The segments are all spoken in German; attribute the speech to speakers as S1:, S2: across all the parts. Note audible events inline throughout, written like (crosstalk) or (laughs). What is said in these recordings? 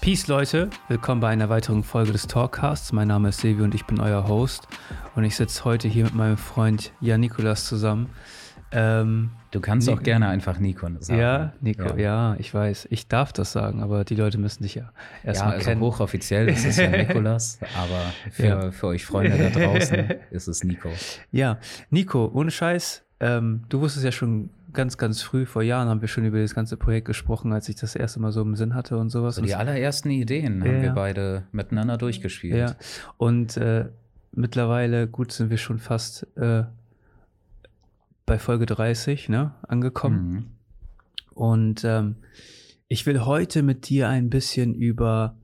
S1: Peace Leute, willkommen bei einer weiteren Folge des Talkcasts. Mein Name ist Silvio und ich bin euer Host. Und ich sitze heute hier mit meinem Freund Jan Nikolas zusammen.
S2: Ähm, du kannst Nico, auch gerne einfach Nico sagen.
S1: Ja, Nico, ja. ja. ich weiß. Ich darf das sagen, aber die Leute müssen dich ja erstmal ja, also kennen.
S2: hochoffiziell ist es ja (laughs) Nikolas, aber für, ja. für euch Freunde da draußen (laughs) ist es Nico.
S1: Ja, Nico, ohne Scheiß, ähm, du wusstest ja schon ganz, ganz früh, vor Jahren haben wir schon über das ganze Projekt gesprochen, als ich das erste Mal so im Sinn hatte und sowas.
S2: So die allerersten Ideen haben wir beide miteinander durchgespielt.
S1: Ja, und äh, mittlerweile, gut, sind wir schon fast äh, bei Folge 30 ne, angekommen. Mhm. Und ähm, ich will heute mit dir ein bisschen über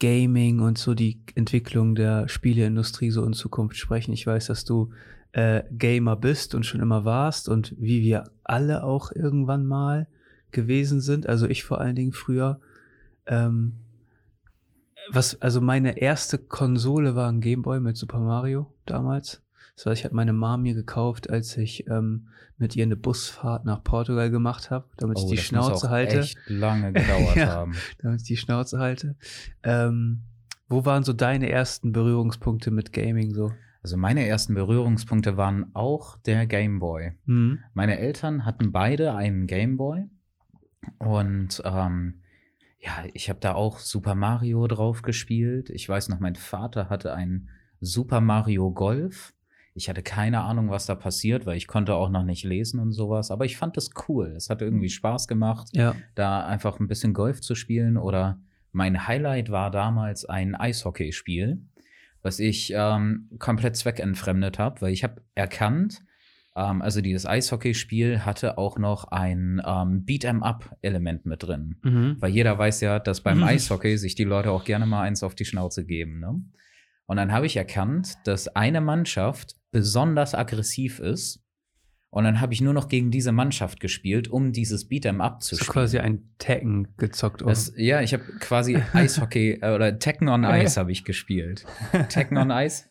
S1: Gaming und so die Entwicklung der Spieleindustrie so in Zukunft sprechen. Ich weiß, dass du äh, Gamer bist und schon immer warst und wie wir alle auch irgendwann mal gewesen sind. Also ich vor allen Dingen früher. Ähm, was, also meine erste Konsole war ein Gameboy mit Super Mario damals. Das heißt, ich hatte meine Mom mir gekauft, als ich ähm, mit ihr eine Busfahrt nach Portugal gemacht habe, damit oh, ich die das Schnauze halte.
S2: Echt lange (laughs) gedauert ja, haben.
S1: Damit ich die Schnauze halte. Ähm, wo waren so deine ersten Berührungspunkte mit Gaming so?
S2: Also meine ersten Berührungspunkte waren auch der Game Boy. Mhm. Meine Eltern hatten beide einen Game Boy und ähm, ja, ich habe da auch Super Mario drauf gespielt. Ich weiß noch, mein Vater hatte einen Super Mario Golf ich hatte keine Ahnung, was da passiert, weil ich konnte auch noch nicht lesen und sowas. Aber ich fand das cool. Es hat irgendwie Spaß gemacht, ja. da einfach ein bisschen Golf zu spielen. Oder mein Highlight war damals ein Eishockeyspiel, was ich ähm, komplett zweckentfremdet habe, weil ich habe erkannt, ähm, also dieses Eishockeyspiel hatte auch noch ein ähm, Beat-em-up-Element mit drin. Mhm. Weil jeder weiß ja, dass beim mhm. (laughs) Eishockey sich die Leute auch gerne mal eins auf die Schnauze geben. Ne? Und dann habe ich erkannt, dass eine Mannschaft besonders aggressiv ist. Und dann habe ich nur noch gegen diese Mannschaft gespielt, um dieses Beat'em Up zu spielen.
S1: quasi ein Tekken gezockt, oder?
S2: Das, ja, ich habe quasi (laughs) Eishockey äh, oder Tekken on Ice habe ich gespielt. (laughs) Tekken on Ice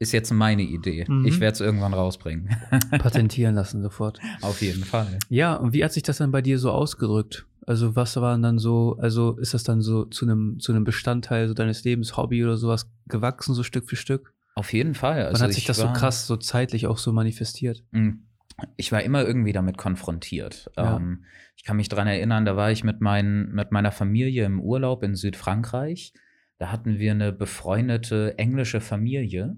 S2: ist jetzt meine Idee. Mhm. Ich werde es irgendwann rausbringen. (laughs)
S1: Patentieren lassen sofort.
S2: Auf jeden Fall.
S1: Ja, und wie hat sich das dann bei dir so ausgedrückt? Also was waren dann so, also ist das dann so zu einem zu einem Bestandteil so deines Lebens, Hobby oder sowas gewachsen so Stück für Stück?
S2: Auf jeden Fall.
S1: Also Wann hat sich das so krass, so zeitlich auch so manifestiert?
S2: Hm. Ich war immer irgendwie damit konfrontiert. Ja. Ähm, ich kann mich daran erinnern, da war ich mit, mein, mit meiner Familie im Urlaub in Südfrankreich. Da hatten wir eine befreundete englische Familie.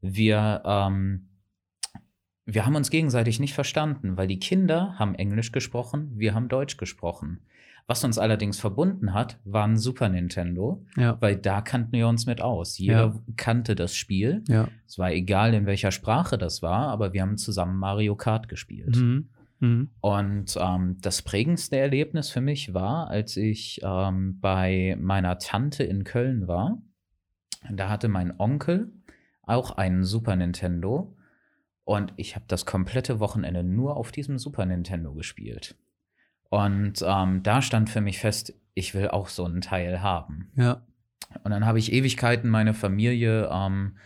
S2: Wir, ähm, wir haben uns gegenseitig nicht verstanden, weil die Kinder haben Englisch gesprochen, wir haben Deutsch gesprochen. Was uns allerdings verbunden hat, war ein Super Nintendo, ja. weil da kannten wir uns mit aus. Jeder ja. kannte das Spiel. Ja. Es war egal, in welcher Sprache das war, aber wir haben zusammen Mario Kart gespielt. Mhm. Mhm. Und ähm, das prägendste Erlebnis für mich war, als ich ähm, bei meiner Tante in Köln war. Da hatte mein Onkel auch einen Super Nintendo. Und ich habe das komplette Wochenende nur auf diesem Super Nintendo gespielt. Und ähm, da stand für mich fest, ich will auch so einen Teil haben. Ja. Und dann habe ich Ewigkeiten meine Familie ähm,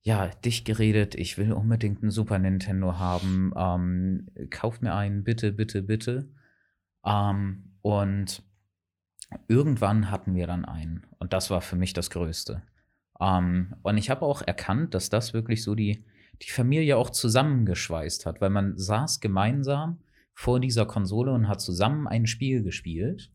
S2: ja dicht geredet. Ich will unbedingt einen Super Nintendo haben. Ähm, kauf mir einen, bitte, bitte, bitte. Ähm, und irgendwann hatten wir dann einen. Und das war für mich das Größte. Ähm, und ich habe auch erkannt, dass das wirklich so die, die Familie auch zusammengeschweißt hat, weil man saß gemeinsam vor dieser Konsole und hat zusammen ein Spiel gespielt.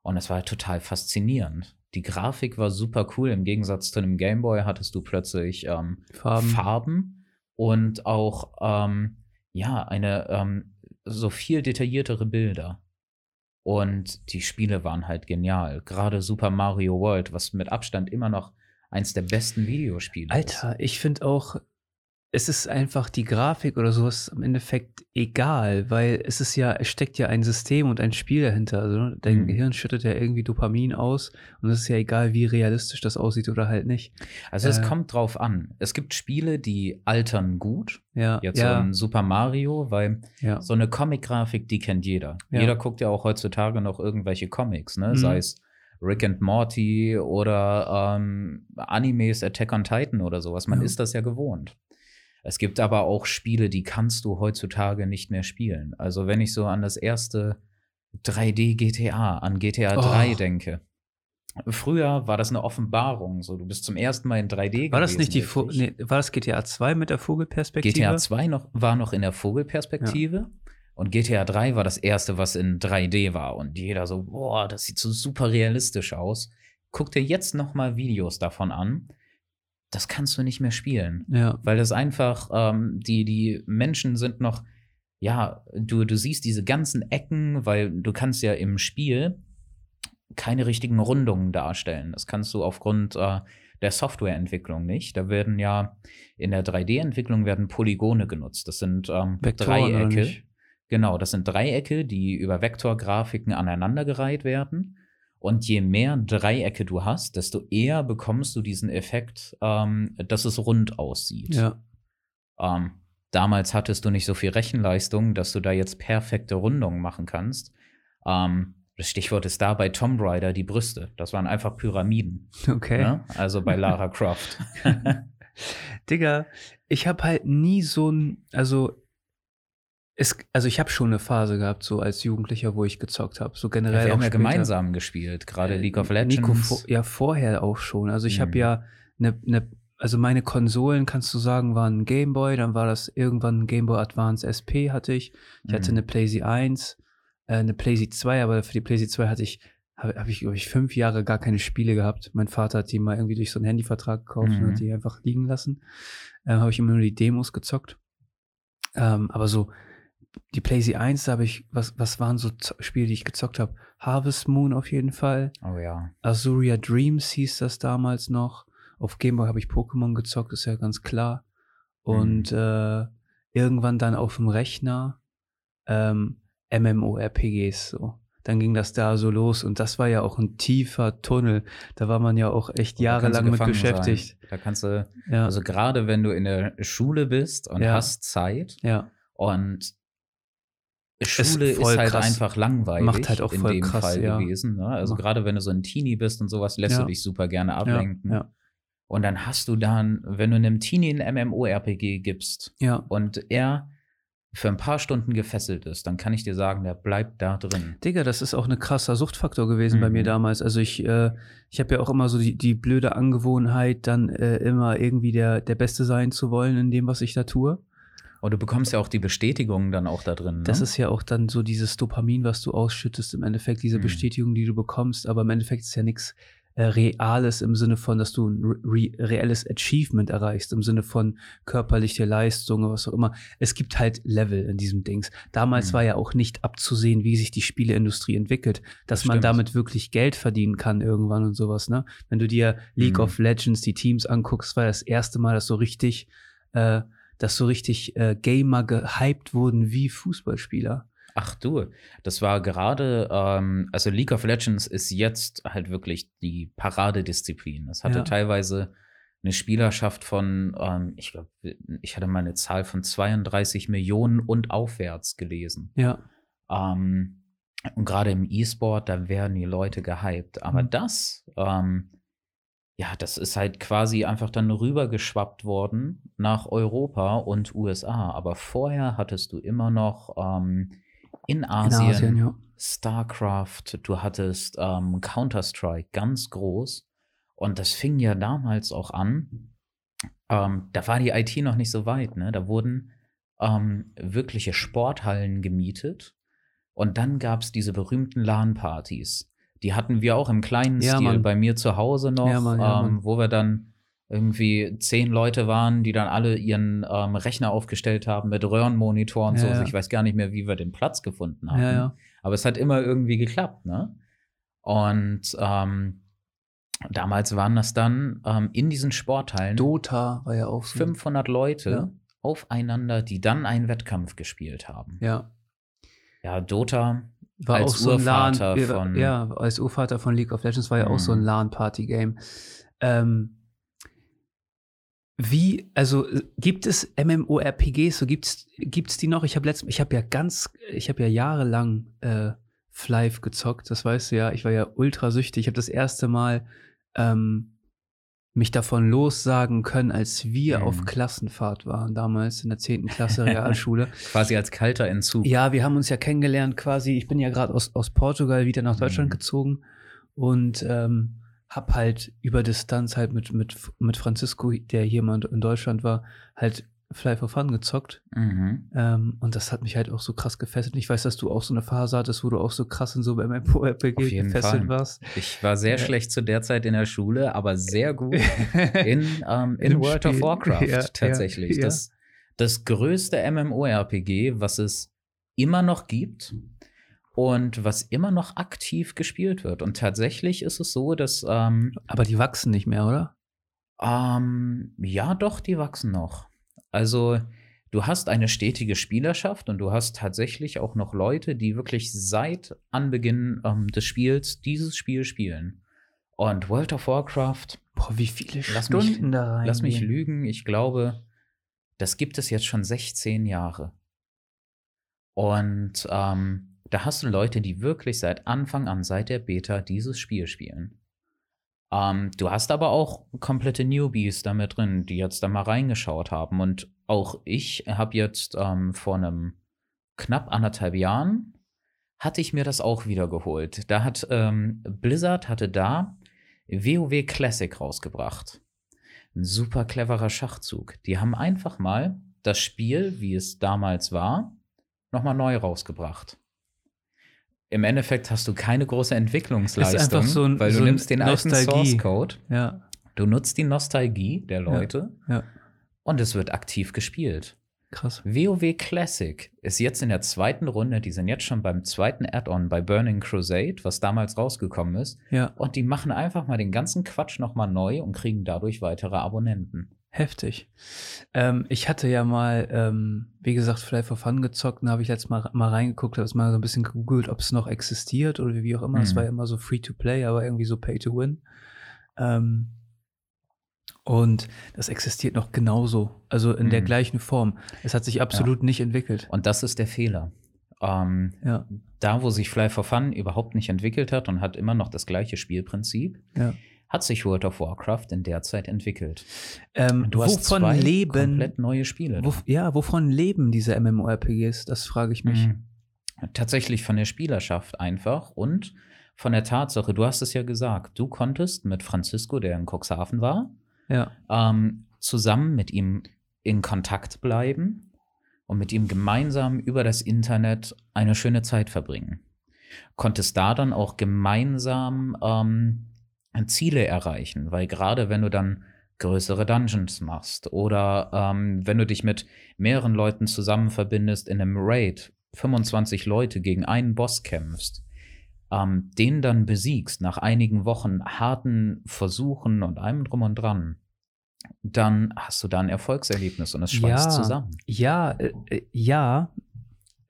S2: Und es war total faszinierend. Die Grafik war super cool. Im Gegensatz zu einem Gameboy hattest du plötzlich ähm, Farben. Farben. und auch ähm, ja eine ähm, so viel detailliertere Bilder. Und die Spiele waren halt genial. Gerade Super Mario World, was mit Abstand immer noch eins der besten Videospiele
S1: Alter, ist. Alter, ich finde auch es ist einfach die Grafik oder sowas im Endeffekt egal, weil es ist ja, es steckt ja ein System und ein Spiel dahinter. Also dein mhm. Gehirn schüttet ja irgendwie Dopamin aus und es ist ja egal, wie realistisch das aussieht oder halt nicht.
S2: Also es äh, kommt drauf an. Es gibt Spiele, die altern gut. Ja. Jetzt ja. so ein Super Mario, weil ja. so eine Comic-Grafik, die kennt jeder. Ja. Jeder guckt ja auch heutzutage noch irgendwelche Comics, ne? Mhm. Sei es Rick and Morty oder ähm, Animes Attack on Titan oder sowas. Man ist das ja gewohnt. Es gibt aber auch Spiele, die kannst du heutzutage nicht mehr spielen. Also wenn ich so an das erste 3D GTA, an GTA 3 denke, früher war das eine Offenbarung. So, du bist zum ersten Mal in 3D
S1: War das nicht die Vo nee, war das GTA 2 mit der Vogelperspektive?
S2: GTA 2 noch, war noch in der Vogelperspektive. Ja. Und GTA 3 war das erste, was in 3D war. Und jeder so, boah, das sieht so super realistisch aus. Guck dir jetzt noch mal Videos davon an. Das kannst du nicht mehr spielen.
S1: Ja.
S2: Weil das einfach, ähm, die, die Menschen sind noch, ja, du, du siehst diese ganzen Ecken, weil du kannst ja im Spiel keine richtigen Rundungen darstellen. Das kannst du aufgrund äh, der Softwareentwicklung nicht. Da werden ja in der 3D-Entwicklung werden Polygone genutzt. Das sind ähm, Dreiecke. Genau, das sind Dreiecke, die über Vektorgrafiken aneinandergereiht werden. Und je mehr Dreiecke du hast, desto eher bekommst du diesen Effekt, ähm, dass es rund aussieht.
S1: Ja.
S2: Ähm, damals hattest du nicht so viel Rechenleistung, dass du da jetzt perfekte Rundungen machen kannst. Ähm, das Stichwort ist da bei Tomb Raider die Brüste. Das waren einfach Pyramiden.
S1: Okay.
S2: Ne? Also bei Lara (laughs) Croft.
S1: Digga, ich habe halt nie so ein, also es, also ich habe schon eine Phase gehabt, so als Jugendlicher, wo ich gezockt habe. So generell. Ja,
S2: wir haben ja gemeinsam gespielt, gerade äh, League of Legends. Nico,
S1: ja, vorher auch schon. Also ich mhm. habe ja eine, ne, also meine Konsolen, kannst du sagen, waren ein Gameboy, dann war das irgendwann ein Gameboy Advance SP hatte ich. Ich mhm. hatte eine PlayStation 1 äh, eine PlayStation 2, aber für die PlayStation 2 hatte ich, habe hab ich, glaube ich, fünf Jahre gar keine Spiele gehabt. Mein Vater hat die mal irgendwie durch so einen Handyvertrag gekauft mhm. und hat mhm. die einfach liegen lassen. Äh, habe ich immer nur die Demos gezockt. Ähm, aber so, die PlayStation 1, da habe ich, was, was waren so Spiele, die ich gezockt habe? Harvest Moon auf jeden Fall.
S2: Oh ja.
S1: Azuria Dreams hieß das damals noch. Auf Game Boy habe ich Pokémon gezockt, ist ja ganz klar. Und mhm. äh, irgendwann dann auf dem Rechner ähm, MMORPGs so. Dann ging das da so los und das war ja auch ein tiefer Tunnel. Da war man ja auch echt jahrelang mit beschäftigt.
S2: Sein. Da kannst du, ja. also gerade wenn du in der Schule bist und ja. hast Zeit
S1: ja.
S2: und Schule ist, ist halt krass. einfach langweilig.
S1: Macht halt auch voll in dem krass, Fall
S2: ja. gewesen. Ne? Also gerade wenn du so ein Teenie bist und sowas, lässt du dich super gerne ablenken.
S1: Ja.
S2: Und dann hast du dann, wenn du einem Teenie ein MMORPG gibst
S1: ja.
S2: und er für ein paar Stunden gefesselt ist, dann kann ich dir sagen, der bleibt da drin.
S1: Digga, das ist auch ein krasser Suchtfaktor gewesen mhm. bei mir mhm. damals. Also ich, äh, ich habe ja auch immer so die, die blöde Angewohnheit, dann äh, immer irgendwie der, der Beste sein zu wollen in dem, was ich da tue.
S2: Und du bekommst ja auch die Bestätigung dann auch da drin. Ne?
S1: Das ist ja auch dann so dieses Dopamin, was du ausschüttest, im Endeffekt, diese mhm. Bestätigung, die du bekommst. Aber im Endeffekt ist ja nichts äh, Reales im Sinne von, dass du ein re reelles Achievement erreichst, im Sinne von körperliche Leistung, oder was auch immer. Es gibt halt Level in diesem Dings. Damals mhm. war ja auch nicht abzusehen, wie sich die Spieleindustrie entwickelt, dass das man damit wirklich Geld verdienen kann irgendwann und sowas, ne? Wenn du dir League mhm. of Legends, die Teams anguckst, war das erste Mal, dass so richtig, äh, dass so richtig äh, Gamer gehypt wurden wie Fußballspieler.
S2: Ach du, das war gerade, ähm, also League of Legends ist jetzt halt wirklich die Paradedisziplin. Das hatte ja. teilweise eine Spielerschaft von, ähm, ich glaube, ich hatte mal eine Zahl von 32 Millionen und aufwärts gelesen.
S1: Ja.
S2: Ähm, und gerade im E-Sport, da werden die Leute gehypt. Aber mhm. das, ähm, ja, das ist halt quasi einfach dann rübergeschwappt worden nach Europa und USA. Aber vorher hattest du immer noch ähm, in Asien, in Asien ja. StarCraft, du hattest ähm, Counter-Strike ganz groß. Und das fing ja damals auch an. Ähm, da war die IT noch nicht so weit, ne? Da wurden ähm, wirkliche Sporthallen gemietet. Und dann gab es diese berühmten LAN-Partys. Die hatten wir auch im kleinen ja, Stil Mann. bei mir zu Hause noch, ja, Mann, ja, ähm, wo wir dann irgendwie zehn Leute waren, die dann alle ihren ähm, Rechner aufgestellt haben mit Röhrenmonitor und so. Also ich weiß gar nicht mehr, wie wir den Platz gefunden haben. Aber es hat immer irgendwie geklappt, ne? Und ähm, damals waren das dann ähm, in diesen Sporthallen
S1: Dota war ja auch
S2: so. 500 Leute aufeinander, die dann einen Wettkampf gespielt haben.
S1: Ja.
S2: Ja, Dota
S1: war als auch so Urvater ein LAN, von ja, als Urvater von League of Legends war ja auch so ein mhm. LAN-Party-Game. Ähm, wie, also gibt es MMORPGs, so gibt's gibt's die noch? Ich habe letztens, ich habe ja ganz, ich habe ja jahrelang äh, Flive gezockt, das weißt du ja. Ich war ja ultra süchtig. Ich habe das erste Mal ähm, mich davon lossagen können, als wir mhm. auf Klassenfahrt waren, damals in der 10. Klasse Realschule. (laughs)
S2: quasi als kalter Entzug.
S1: Ja, wir haben uns ja kennengelernt quasi. Ich bin ja gerade aus, aus Portugal wieder nach Deutschland mhm. gezogen und ähm, hab halt über Distanz halt mit, mit, mit Francisco, der hier mal in Deutschland war, halt Fly for Fun gezockt. Mhm. Ähm, und das hat mich halt auch so krass gefesselt. Ich weiß, dass du auch so eine Phase hattest, wo du auch so krass in so beim MMORPG gefesselt Fall. warst.
S2: Ich war sehr ja. schlecht zu der Zeit in der Schule, aber sehr gut (laughs) in, ähm, in World Spiel. of Warcraft ja, tatsächlich. Ja, das, das größte MMORPG, was es immer noch gibt und was immer noch aktiv gespielt wird. Und tatsächlich ist es so, dass. Ähm,
S1: aber die wachsen nicht mehr, oder?
S2: Ähm, ja, doch, die wachsen noch. Also du hast eine stetige Spielerschaft und du hast tatsächlich auch noch Leute, die wirklich seit Anbeginn ähm, des Spiels dieses Spiel spielen. Und World of Warcraft.
S1: Boah, wie viele lass Stunden
S2: mich,
S1: da rein.
S2: Lass mich lügen, ich glaube, das gibt es jetzt schon 16 Jahre. Und ähm, da hast du Leute, die wirklich seit Anfang an, seit der Beta, dieses Spiel spielen. Ähm, du hast aber auch komplette Newbies da mit drin, die jetzt da mal reingeschaut haben. Und auch ich habe jetzt ähm, vor einem knapp anderthalb Jahren hatte ich mir das auch wieder geholt. Da hat ähm, Blizzard hatte da WoW Classic rausgebracht. Ein super cleverer Schachzug. Die haben einfach mal das Spiel, wie es damals war, nochmal neu rausgebracht im Endeffekt hast du keine große Entwicklungsleistung,
S1: so ein,
S2: weil
S1: so
S2: du nimmst den
S1: Nostalgie. alten
S2: Source Code,
S1: ja.
S2: du nutzt die Nostalgie der Leute
S1: ja, ja.
S2: und es wird aktiv gespielt.
S1: Krass.
S2: WoW Classic ist jetzt in der zweiten Runde, die sind jetzt schon beim zweiten Add-on bei Burning Crusade, was damals rausgekommen ist.
S1: Ja.
S2: Und die machen einfach mal den ganzen Quatsch nochmal neu und kriegen dadurch weitere Abonnenten.
S1: Heftig. Ähm, ich hatte ja mal, ähm, wie gesagt, Fly for Fun gezockt und habe ich jetzt mal, mal reingeguckt, habe es mal so ein bisschen gegoogelt, ob es noch existiert oder wie auch immer. Es mhm. war ja immer so free to play, aber irgendwie so pay to win. Ähm, und das existiert noch genauso, also in mhm. der gleichen Form. Es hat sich absolut ja. nicht entwickelt.
S2: Und das ist der Fehler. Ähm,
S1: ja.
S2: Da, wo sich Fly for Fun überhaupt nicht entwickelt hat und hat immer noch das gleiche Spielprinzip.
S1: Ja
S2: hat sich World of Warcraft in der Zeit entwickelt.
S1: Ähm, du hast wovon zwei leben,
S2: komplett neue Spiele.
S1: Wo, ja, wovon leben diese MMORPGs? Das frage ich mich. Mhm.
S2: Tatsächlich von der Spielerschaft einfach und von der Tatsache, du hast es ja gesagt, du konntest mit Francisco, der in Cuxhaven war,
S1: ja.
S2: ähm, zusammen mit ihm in Kontakt bleiben und mit ihm gemeinsam über das Internet eine schöne Zeit verbringen. Konntest da dann auch gemeinsam ähm, Ziele erreichen, weil gerade wenn du dann größere Dungeons machst oder ähm, wenn du dich mit mehreren Leuten zusammen verbindest in einem Raid, 25 Leute gegen einen Boss kämpfst, ähm, den dann besiegst nach einigen Wochen harten Versuchen und allem drum und dran, dann hast du da ein Erfolgserlebnis und es schweißt
S1: ja,
S2: zusammen.
S1: Ja, äh, äh ja,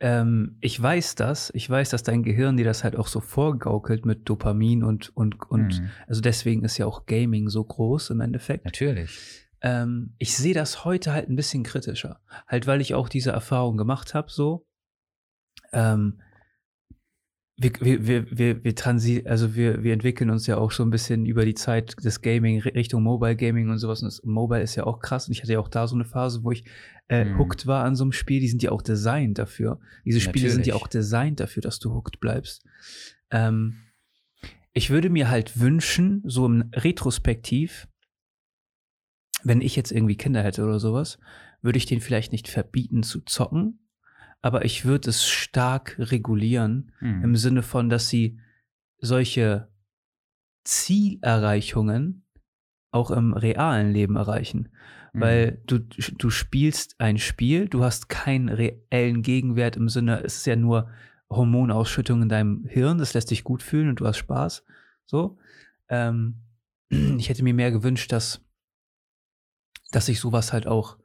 S1: ähm, ich weiß das. Ich weiß, dass dein Gehirn dir das halt auch so vorgaukelt mit Dopamin und, und, und mhm. also deswegen ist ja auch Gaming so groß im Endeffekt.
S2: Natürlich.
S1: Ähm, ich sehe das heute halt ein bisschen kritischer. Halt, weil ich auch diese Erfahrung gemacht habe, so. Ähm, wir, wir, wir, wir, transi also wir, wir entwickeln uns ja auch so ein bisschen über die Zeit des Gaming Richtung Mobile Gaming und sowas. Und das Mobile ist ja auch krass. Und ich hatte ja auch da so eine Phase, wo ich äh, mhm. hooked war an so einem Spiel. Die sind ja auch designt dafür. Diese Spiele Natürlich. sind ja auch designt dafür, dass du hooked bleibst. Ähm, ich würde mir halt wünschen, so im Retrospektiv, wenn ich jetzt irgendwie Kinder hätte oder sowas, würde ich denen vielleicht nicht verbieten zu zocken, aber ich würde es stark regulieren mhm. im Sinne von, dass sie solche Zielerreichungen auch im realen Leben erreichen. Mhm. Weil du, du spielst ein Spiel, du hast keinen reellen Gegenwert im Sinne, es ist ja nur Hormonausschüttung in deinem Hirn, das lässt dich gut fühlen und du hast Spaß. So. Ähm, (clears throat) ich hätte mir mehr gewünscht, dass, dass ich sowas halt auch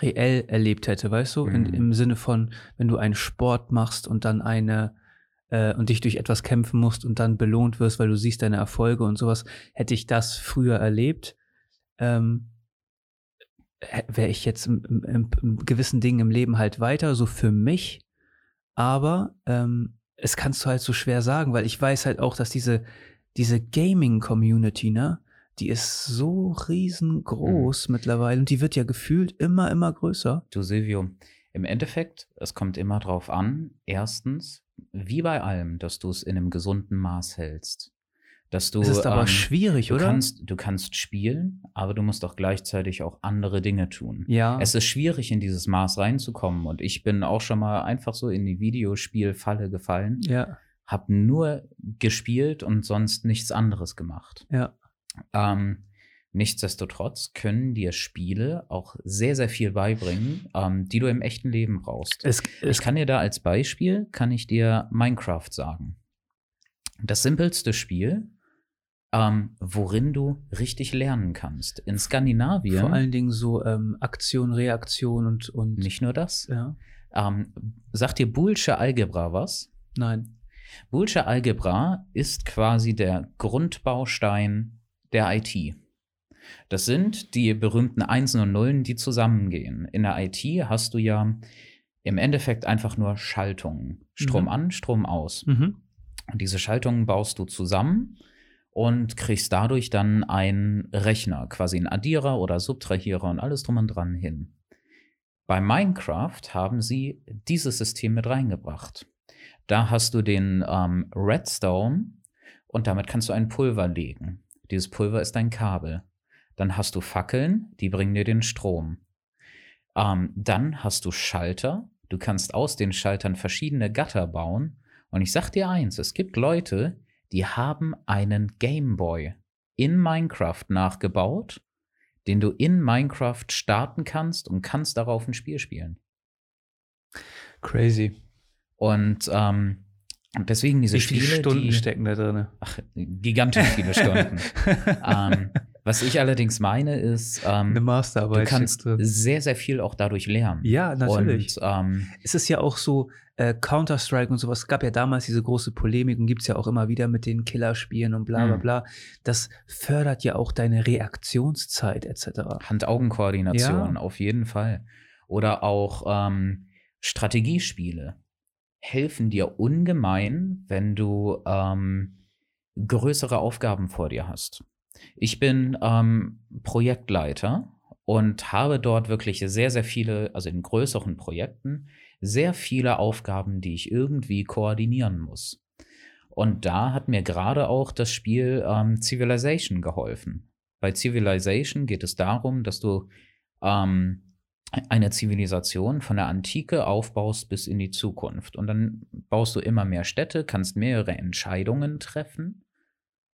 S1: reell erlebt hätte, weißt du? Mhm. In, Im Sinne von, wenn du einen Sport machst und dann eine äh, und dich durch etwas kämpfen musst und dann belohnt wirst, weil du siehst deine Erfolge und sowas, hätte ich das früher erlebt, ähm, wäre ich jetzt in, gewissen Dingen im Leben halt weiter, so für mich. Aber ähm, es kannst du halt so schwer sagen, weil ich weiß halt auch, dass diese, diese Gaming-Community, ne, die ist so riesengroß mhm. mittlerweile und die wird ja gefühlt immer, immer größer.
S2: Du Silvio, im Endeffekt, es kommt immer drauf an, erstens, wie bei allem, dass du es in einem gesunden Maß hältst. Dass du,
S1: es ist aber ähm, schwierig,
S2: du
S1: oder?
S2: Kannst, du kannst spielen, aber du musst auch gleichzeitig auch andere Dinge tun.
S1: Ja.
S2: Es ist schwierig, in dieses Maß reinzukommen. Und ich bin auch schon mal einfach so in die Videospielfalle gefallen.
S1: Ja.
S2: Hab nur gespielt und sonst nichts anderes gemacht.
S1: Ja.
S2: Ähm, nichtsdestotrotz können dir Spiele auch sehr, sehr viel beibringen, ähm, die du im echten Leben brauchst.
S1: Es, es
S2: ich kann dir da als Beispiel, kann ich dir Minecraft sagen. Das simpelste Spiel, ähm, worin du richtig lernen kannst. In Skandinavien.
S1: Vor allen Dingen so ähm, Aktion, Reaktion und, und.
S2: Nicht nur das.
S1: Ja.
S2: Ähm, sagt dir Boolsche Algebra was?
S1: Nein.
S2: Boolsche Algebra ist quasi der Grundbaustein der IT. Das sind die berühmten Einsen und Nullen, die zusammengehen. In der IT hast du ja im Endeffekt einfach nur Schaltungen. Strom
S1: Mhm.
S2: an, Strom aus.
S1: Mhm.
S2: Und diese Schaltungen baust du zusammen und kriegst dadurch dann einen Rechner, quasi einen Addierer oder Subtrahierer und alles drum und dran hin. Bei Minecraft haben sie dieses System mit reingebracht. Da hast du den ähm, Redstone und damit kannst du ein Pulver legen. Dieses Pulver ist ein Kabel. Dann hast du Fackeln, die bringen dir den Strom. Ähm, dann hast du Schalter. Du kannst aus den Schaltern verschiedene Gatter bauen. Und ich sag dir eins, es gibt Leute, die haben einen Gameboy in Minecraft nachgebaut, den du in Minecraft starten kannst und kannst darauf ein Spiel spielen.
S1: Crazy.
S2: Und ähm, deswegen diese
S1: Wie viele
S2: Spiele,
S1: Stunden
S2: die,
S1: stecken da drin?
S2: ach, gigantisch viele Stunden. (laughs) ähm, was ich allerdings meine ist, ähm,
S1: Eine Masterarbeit.
S2: du kannst sehr, sehr viel auch dadurch lernen.
S1: Ja, natürlich.
S2: Und ähm,
S1: es ist ja auch so, äh, Counter-Strike und sowas, es gab ja damals diese große Polemik und gibt es ja auch immer wieder mit den Killerspielen und bla bla
S2: Mhm.
S1: bla. Das fördert ja auch deine Reaktionszeit etc.
S2: Hand-Augen-Koordination,
S1: Ja.
S2: auf jeden Fall. Oder auch ähm, Strategiespiele helfen dir ungemein, wenn du ähm, größere Aufgaben vor dir hast. Ich bin ähm, Projektleiter und habe dort wirklich sehr, sehr viele, also in größeren Projekten, sehr viele Aufgaben, die ich irgendwie koordinieren muss. Und da hat mir gerade auch das Spiel ähm, Civilization geholfen. Bei Civilization geht es darum, dass du ähm, eine Zivilisation von der Antike aufbaust bis in die Zukunft. Und dann baust du immer mehr Städte, kannst mehrere Entscheidungen treffen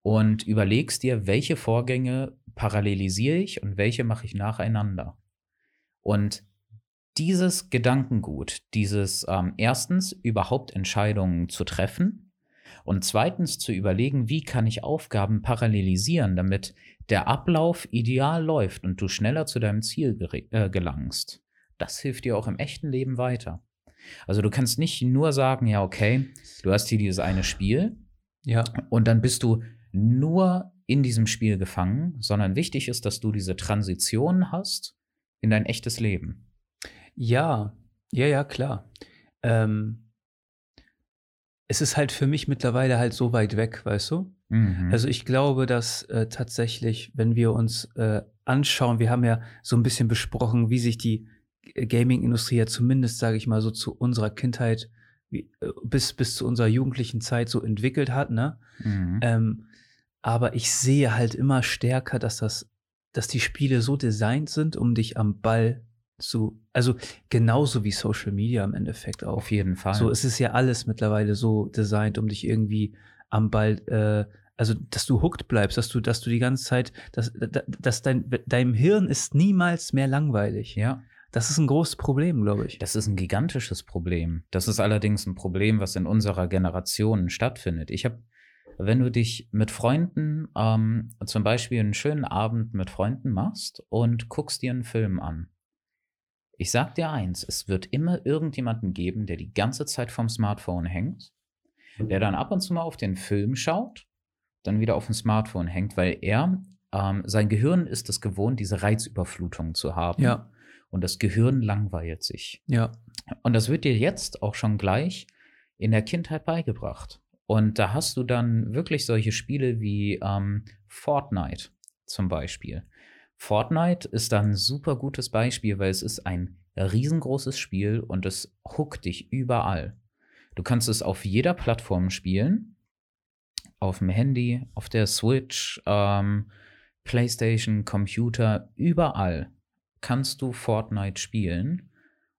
S2: und überlegst dir, welche Vorgänge parallelisiere ich und welche mache ich nacheinander. Und dieses Gedankengut, dieses ähm, erstens überhaupt Entscheidungen zu treffen und zweitens zu überlegen, wie kann ich Aufgaben parallelisieren, damit der Ablauf ideal läuft und du schneller zu deinem Ziel äh, gelangst. Das hilft dir auch im echten Leben weiter. Also du kannst nicht nur sagen, ja, okay, du hast hier dieses eine Spiel
S1: Ja.
S2: und dann bist du nur in diesem Spiel gefangen, sondern wichtig ist, dass du diese Transition hast in dein echtes Leben.
S1: Ja, ja, ja, klar. Ähm, es ist halt für mich mittlerweile halt so weit weg, weißt du?
S2: Mhm.
S1: Also ich glaube, dass äh, tatsächlich, wenn wir uns äh, anschauen, wir haben ja so ein bisschen besprochen, wie sich die Gaming-Industrie ja zumindest, sage ich mal, so zu unserer Kindheit wie, äh, bis, bis zu unserer jugendlichen Zeit so entwickelt hat, ne?
S2: Mhm.
S1: Ähm, aber ich sehe halt immer stärker, dass das, dass die Spiele so designt sind, um dich am Ball zu, also genauso wie Social Media im Endeffekt auch.
S2: Auf jeden Fall.
S1: So, es ist ja alles mittlerweile so designt, um dich irgendwie am Ball, äh, also dass du hooked bleibst, dass du, dass du die ganze Zeit, dass, dass- dass dein, deinem Hirn ist niemals mehr langweilig.
S2: ja.
S1: Das ist ein großes Problem, glaube ich.
S2: Das ist ein gigantisches Problem. Das ist allerdings ein Problem, was in unserer Generation stattfindet. Ich habe, wenn du dich mit Freunden, ähm, zum Beispiel einen schönen Abend mit Freunden machst und guckst dir einen Film an. Ich sag dir eins, es wird immer irgendjemanden geben, der die ganze Zeit vom Smartphone hängt, der dann ab und zu mal auf den Film schaut, dann wieder auf dem Smartphone hängt, weil er, ähm, sein Gehirn ist es gewohnt, diese Reizüberflutung zu haben.
S1: Ja,
S2: Und das Gehirn langweilt sich.
S1: ja,
S2: Und das wird dir jetzt auch schon gleich in der Kindheit beigebracht. Und da hast du dann wirklich solche Spiele wie ähm, Fortnite zum Beispiel. Fortnite ist dann ein super gutes Beispiel, weil es ist ein riesengroßes Spiel und es hookt dich überall. Du kannst es auf jeder Plattform spielen auf dem Handy, auf der Switch, ähm, PlayStation, Computer, überall kannst du Fortnite spielen.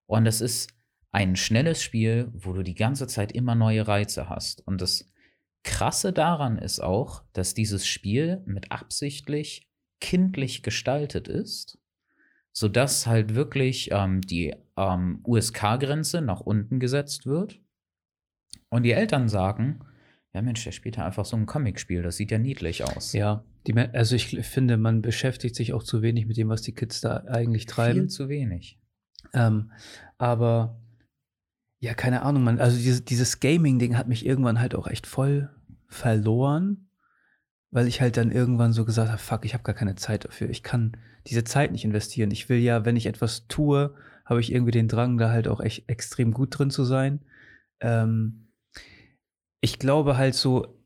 S2: Und es ist ein schnelles Spiel, wo du die ganze Zeit immer neue Reize hast. Und das Krasse daran ist auch, dass dieses Spiel mit absichtlich kindlich gestaltet ist, sodass halt wirklich ähm, die ähm, USK-Grenze nach unten gesetzt wird. Und die Eltern sagen, ja Mensch, der spielt ja einfach so ein Comicspiel, das sieht ja niedlich aus.
S1: Ja, die, also ich finde, man beschäftigt sich auch zu wenig mit dem, was die Kids da eigentlich treiben.
S2: Viel zu wenig.
S1: Ähm, aber ja, keine Ahnung, man, also dieses, dieses Gaming-Ding hat mich irgendwann halt auch echt voll verloren, weil ich halt dann irgendwann so gesagt habe, fuck, ich habe gar keine Zeit dafür. Ich kann diese Zeit nicht investieren. Ich will ja, wenn ich etwas tue, habe ich irgendwie den Drang, da halt auch echt extrem gut drin zu sein. Ähm, ich glaube halt so,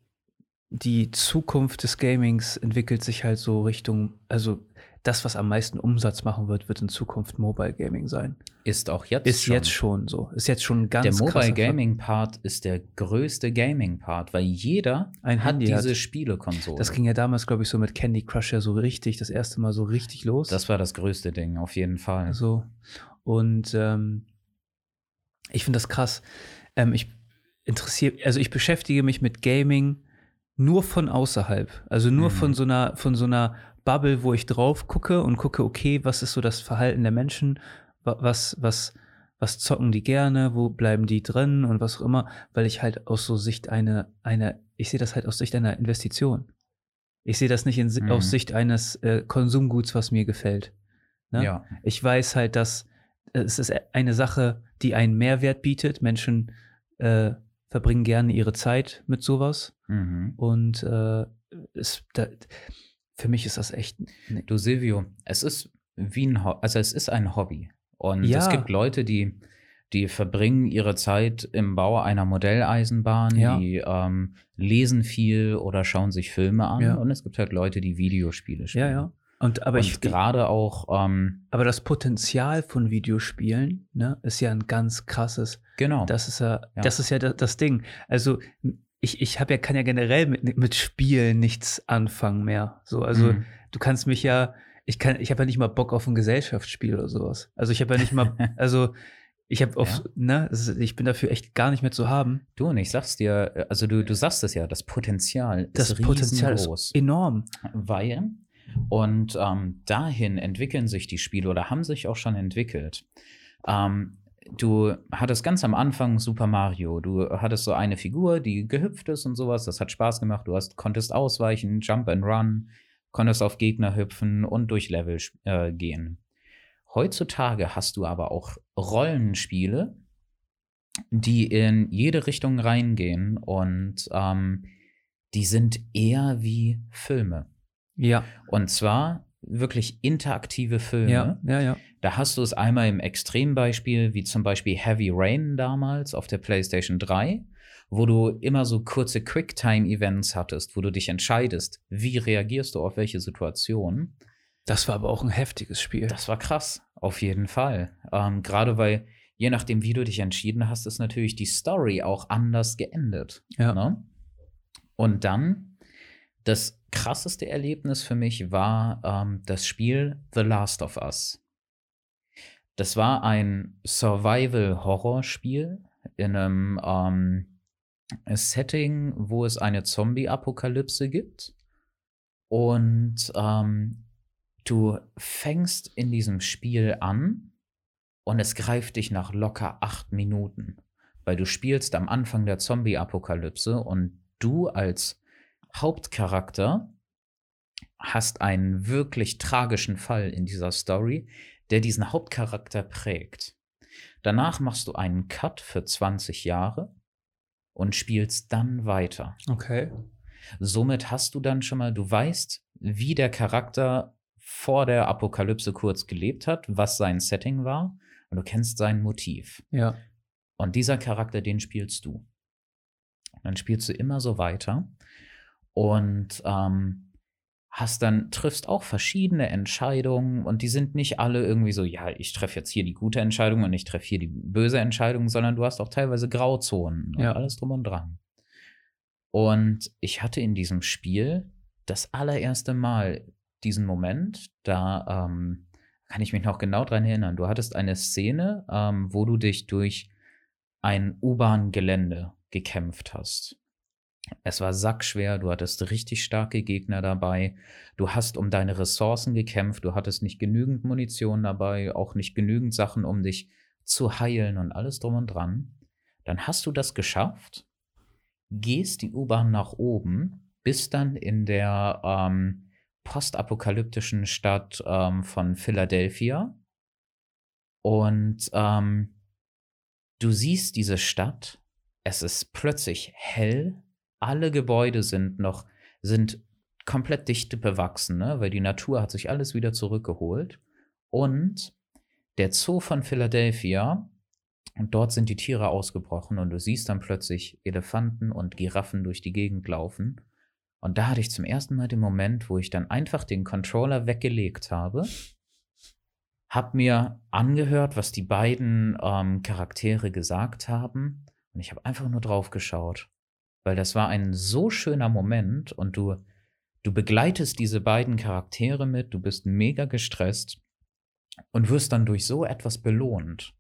S1: die Zukunft des Gamings entwickelt sich halt so Richtung, also das, was am meisten Umsatz machen wird, wird in Zukunft Mobile Gaming sein.
S2: Ist auch jetzt
S1: ist schon. Ist jetzt schon so. Ist jetzt schon ganz
S2: Der Mobile Gaming Part ist der größte Gaming Part, weil jeder
S1: Ein
S2: hat
S1: Handy
S2: diese
S1: hat.
S2: Spielekonsole.
S1: Das ging ja damals, glaube ich, so mit Candy Crush ja so richtig, das erste Mal so richtig los.
S2: Das war das größte Ding, auf jeden Fall.
S1: So. Und ähm, ich finde das krass. Ähm, ich interessiere, also ich beschäftige mich mit Gaming nur von außerhalb. Also nur mhm. von so einer, von so einer Bubble, wo ich drauf gucke und gucke, okay, was ist so das Verhalten der Menschen, was, was, was zocken die gerne, wo bleiben die drin und was auch immer, weil ich halt aus so Sicht einer, einer, ich sehe das halt aus Sicht einer Investition. Ich sehe das nicht in, mhm. aus Sicht eines äh, Konsumguts, was mir gefällt. Ne? Ja. Ich weiß halt, dass äh, es ist eine Sache, die einen Mehrwert bietet. Menschen äh, verbringen gerne ihre Zeit mit sowas. Mhm. Und äh, es, da, für mich ist das echt.
S2: Ne. Du Silvio, es ist wie ein Ho also es ist ein Hobby. Und ja. es gibt Leute, die, die verbringen ihre Zeit im Bau einer Modelleisenbahn, ja. die ähm, lesen viel oder schauen sich Filme an. Ja. Und es gibt halt Leute, die Videospiele spielen.
S1: Ja, ja. Und aber
S2: und
S1: ich
S2: gerade auch. Ähm,
S1: aber das Potenzial von Videospielen ne, ist ja ein ganz krasses.
S2: Genau.
S1: Das ist ja, ja. das ist ja das, das Ding. Also ich, ich habe ja, kann ja generell mit, mit Spielen nichts anfangen mehr. So, also mhm. du kannst mich ja, ich kann, ich habe ja nicht mal Bock auf ein Gesellschaftsspiel oder sowas. Also ich habe ja nicht mal, (laughs) also ich habe auf, ja. ne, ich bin dafür echt gar nicht mehr zu haben.
S2: Du und ich sag's dir, also du, du sagst es ja, das Potenzial
S1: das ist Potenzial ist enorm.
S2: Weil, und ähm, dahin entwickeln sich die Spiele oder haben sich auch schon entwickelt. Ähm, du hattest ganz am Anfang Super Mario. Du hattest so eine Figur, die gehüpft ist und sowas. Das hat Spaß gemacht. Du hast, konntest ausweichen, Jump and Run, konntest auf Gegner hüpfen und durch Level äh, gehen. Heutzutage hast du aber auch Rollenspiele, die in jede Richtung reingehen und ähm, die sind eher wie Filme.
S1: Ja.
S2: Und zwar wirklich interaktive Filme.
S1: Ja, ja, ja.
S2: Da hast du es einmal im Extrembeispiel, wie zum Beispiel Heavy Rain damals auf der PlayStation 3, wo du immer so kurze Quicktime-Events hattest, wo du dich entscheidest, wie reagierst du auf welche Situation.
S1: Das war aber auch ein heftiges Spiel.
S2: Das war krass, auf jeden Fall. Ähm, Gerade weil, je nachdem, wie du dich entschieden hast, ist natürlich die Story auch anders geendet.
S1: Ja. Ne?
S2: Und dann, das krasseste Erlebnis für mich war ähm, das Spiel The Last of Us. Das war ein Survival-Horror-Spiel in einem ähm, Setting, wo es eine Zombie-Apokalypse gibt. Und ähm, du fängst in diesem Spiel an und es greift dich nach locker acht Minuten. Weil du spielst am Anfang der Zombie-Apokalypse und du als Hauptcharakter hast einen wirklich tragischen Fall in dieser Story, der diesen Hauptcharakter prägt. Danach machst du einen Cut für 20 Jahre und spielst dann weiter.
S1: Okay.
S2: Somit hast du dann schon mal, du weißt, wie der Charakter vor der Apokalypse kurz gelebt hat, was sein Setting war und du kennst sein Motiv.
S1: Ja.
S2: Und dieser Charakter, den spielst du. Und dann spielst du immer so weiter und ähm, hast dann, triffst auch verschiedene Entscheidungen und die sind nicht alle irgendwie so, ja, ich treffe jetzt hier die gute Entscheidung und ich treffe hier die böse Entscheidung, sondern du hast auch teilweise Grauzonen
S1: ja.
S2: und alles drum und dran. Und ich hatte in diesem Spiel das allererste Mal diesen Moment, da ähm, kann ich mich noch genau dran erinnern. Du hattest eine Szene, ähm, wo du dich durch ein U-Bahn-Gelände gekämpft hast. Es war sackschwer, du hattest richtig starke Gegner dabei, du hast um deine Ressourcen gekämpft, du hattest nicht genügend Munition dabei, auch nicht genügend Sachen, um dich zu heilen und alles drum und dran. Dann hast du das geschafft, gehst die U-Bahn nach oben, bist dann in der ähm, postapokalyptischen Stadt ähm, von Philadelphia. Und ähm, du siehst diese Stadt, es ist plötzlich hell, alle Gebäude sind noch, sind komplett dicht bewachsen, ne? weil die Natur hat sich alles wieder zurückgeholt. Und der Zoo von Philadelphia, und dort sind die Tiere ausgebrochen und du siehst dann plötzlich Elefanten und Giraffen durch die Gegend laufen. Und da hatte ich zum ersten Mal den Moment, wo ich dann einfach den Controller weggelegt habe, hab mir angehört, was die beiden ähm, Charaktere gesagt haben, und ich habe einfach nur drauf geschaut weil das war ein so schöner Moment und du, du begleitest diese beiden Charaktere mit, du bist mega gestresst und wirst dann durch so etwas belohnt.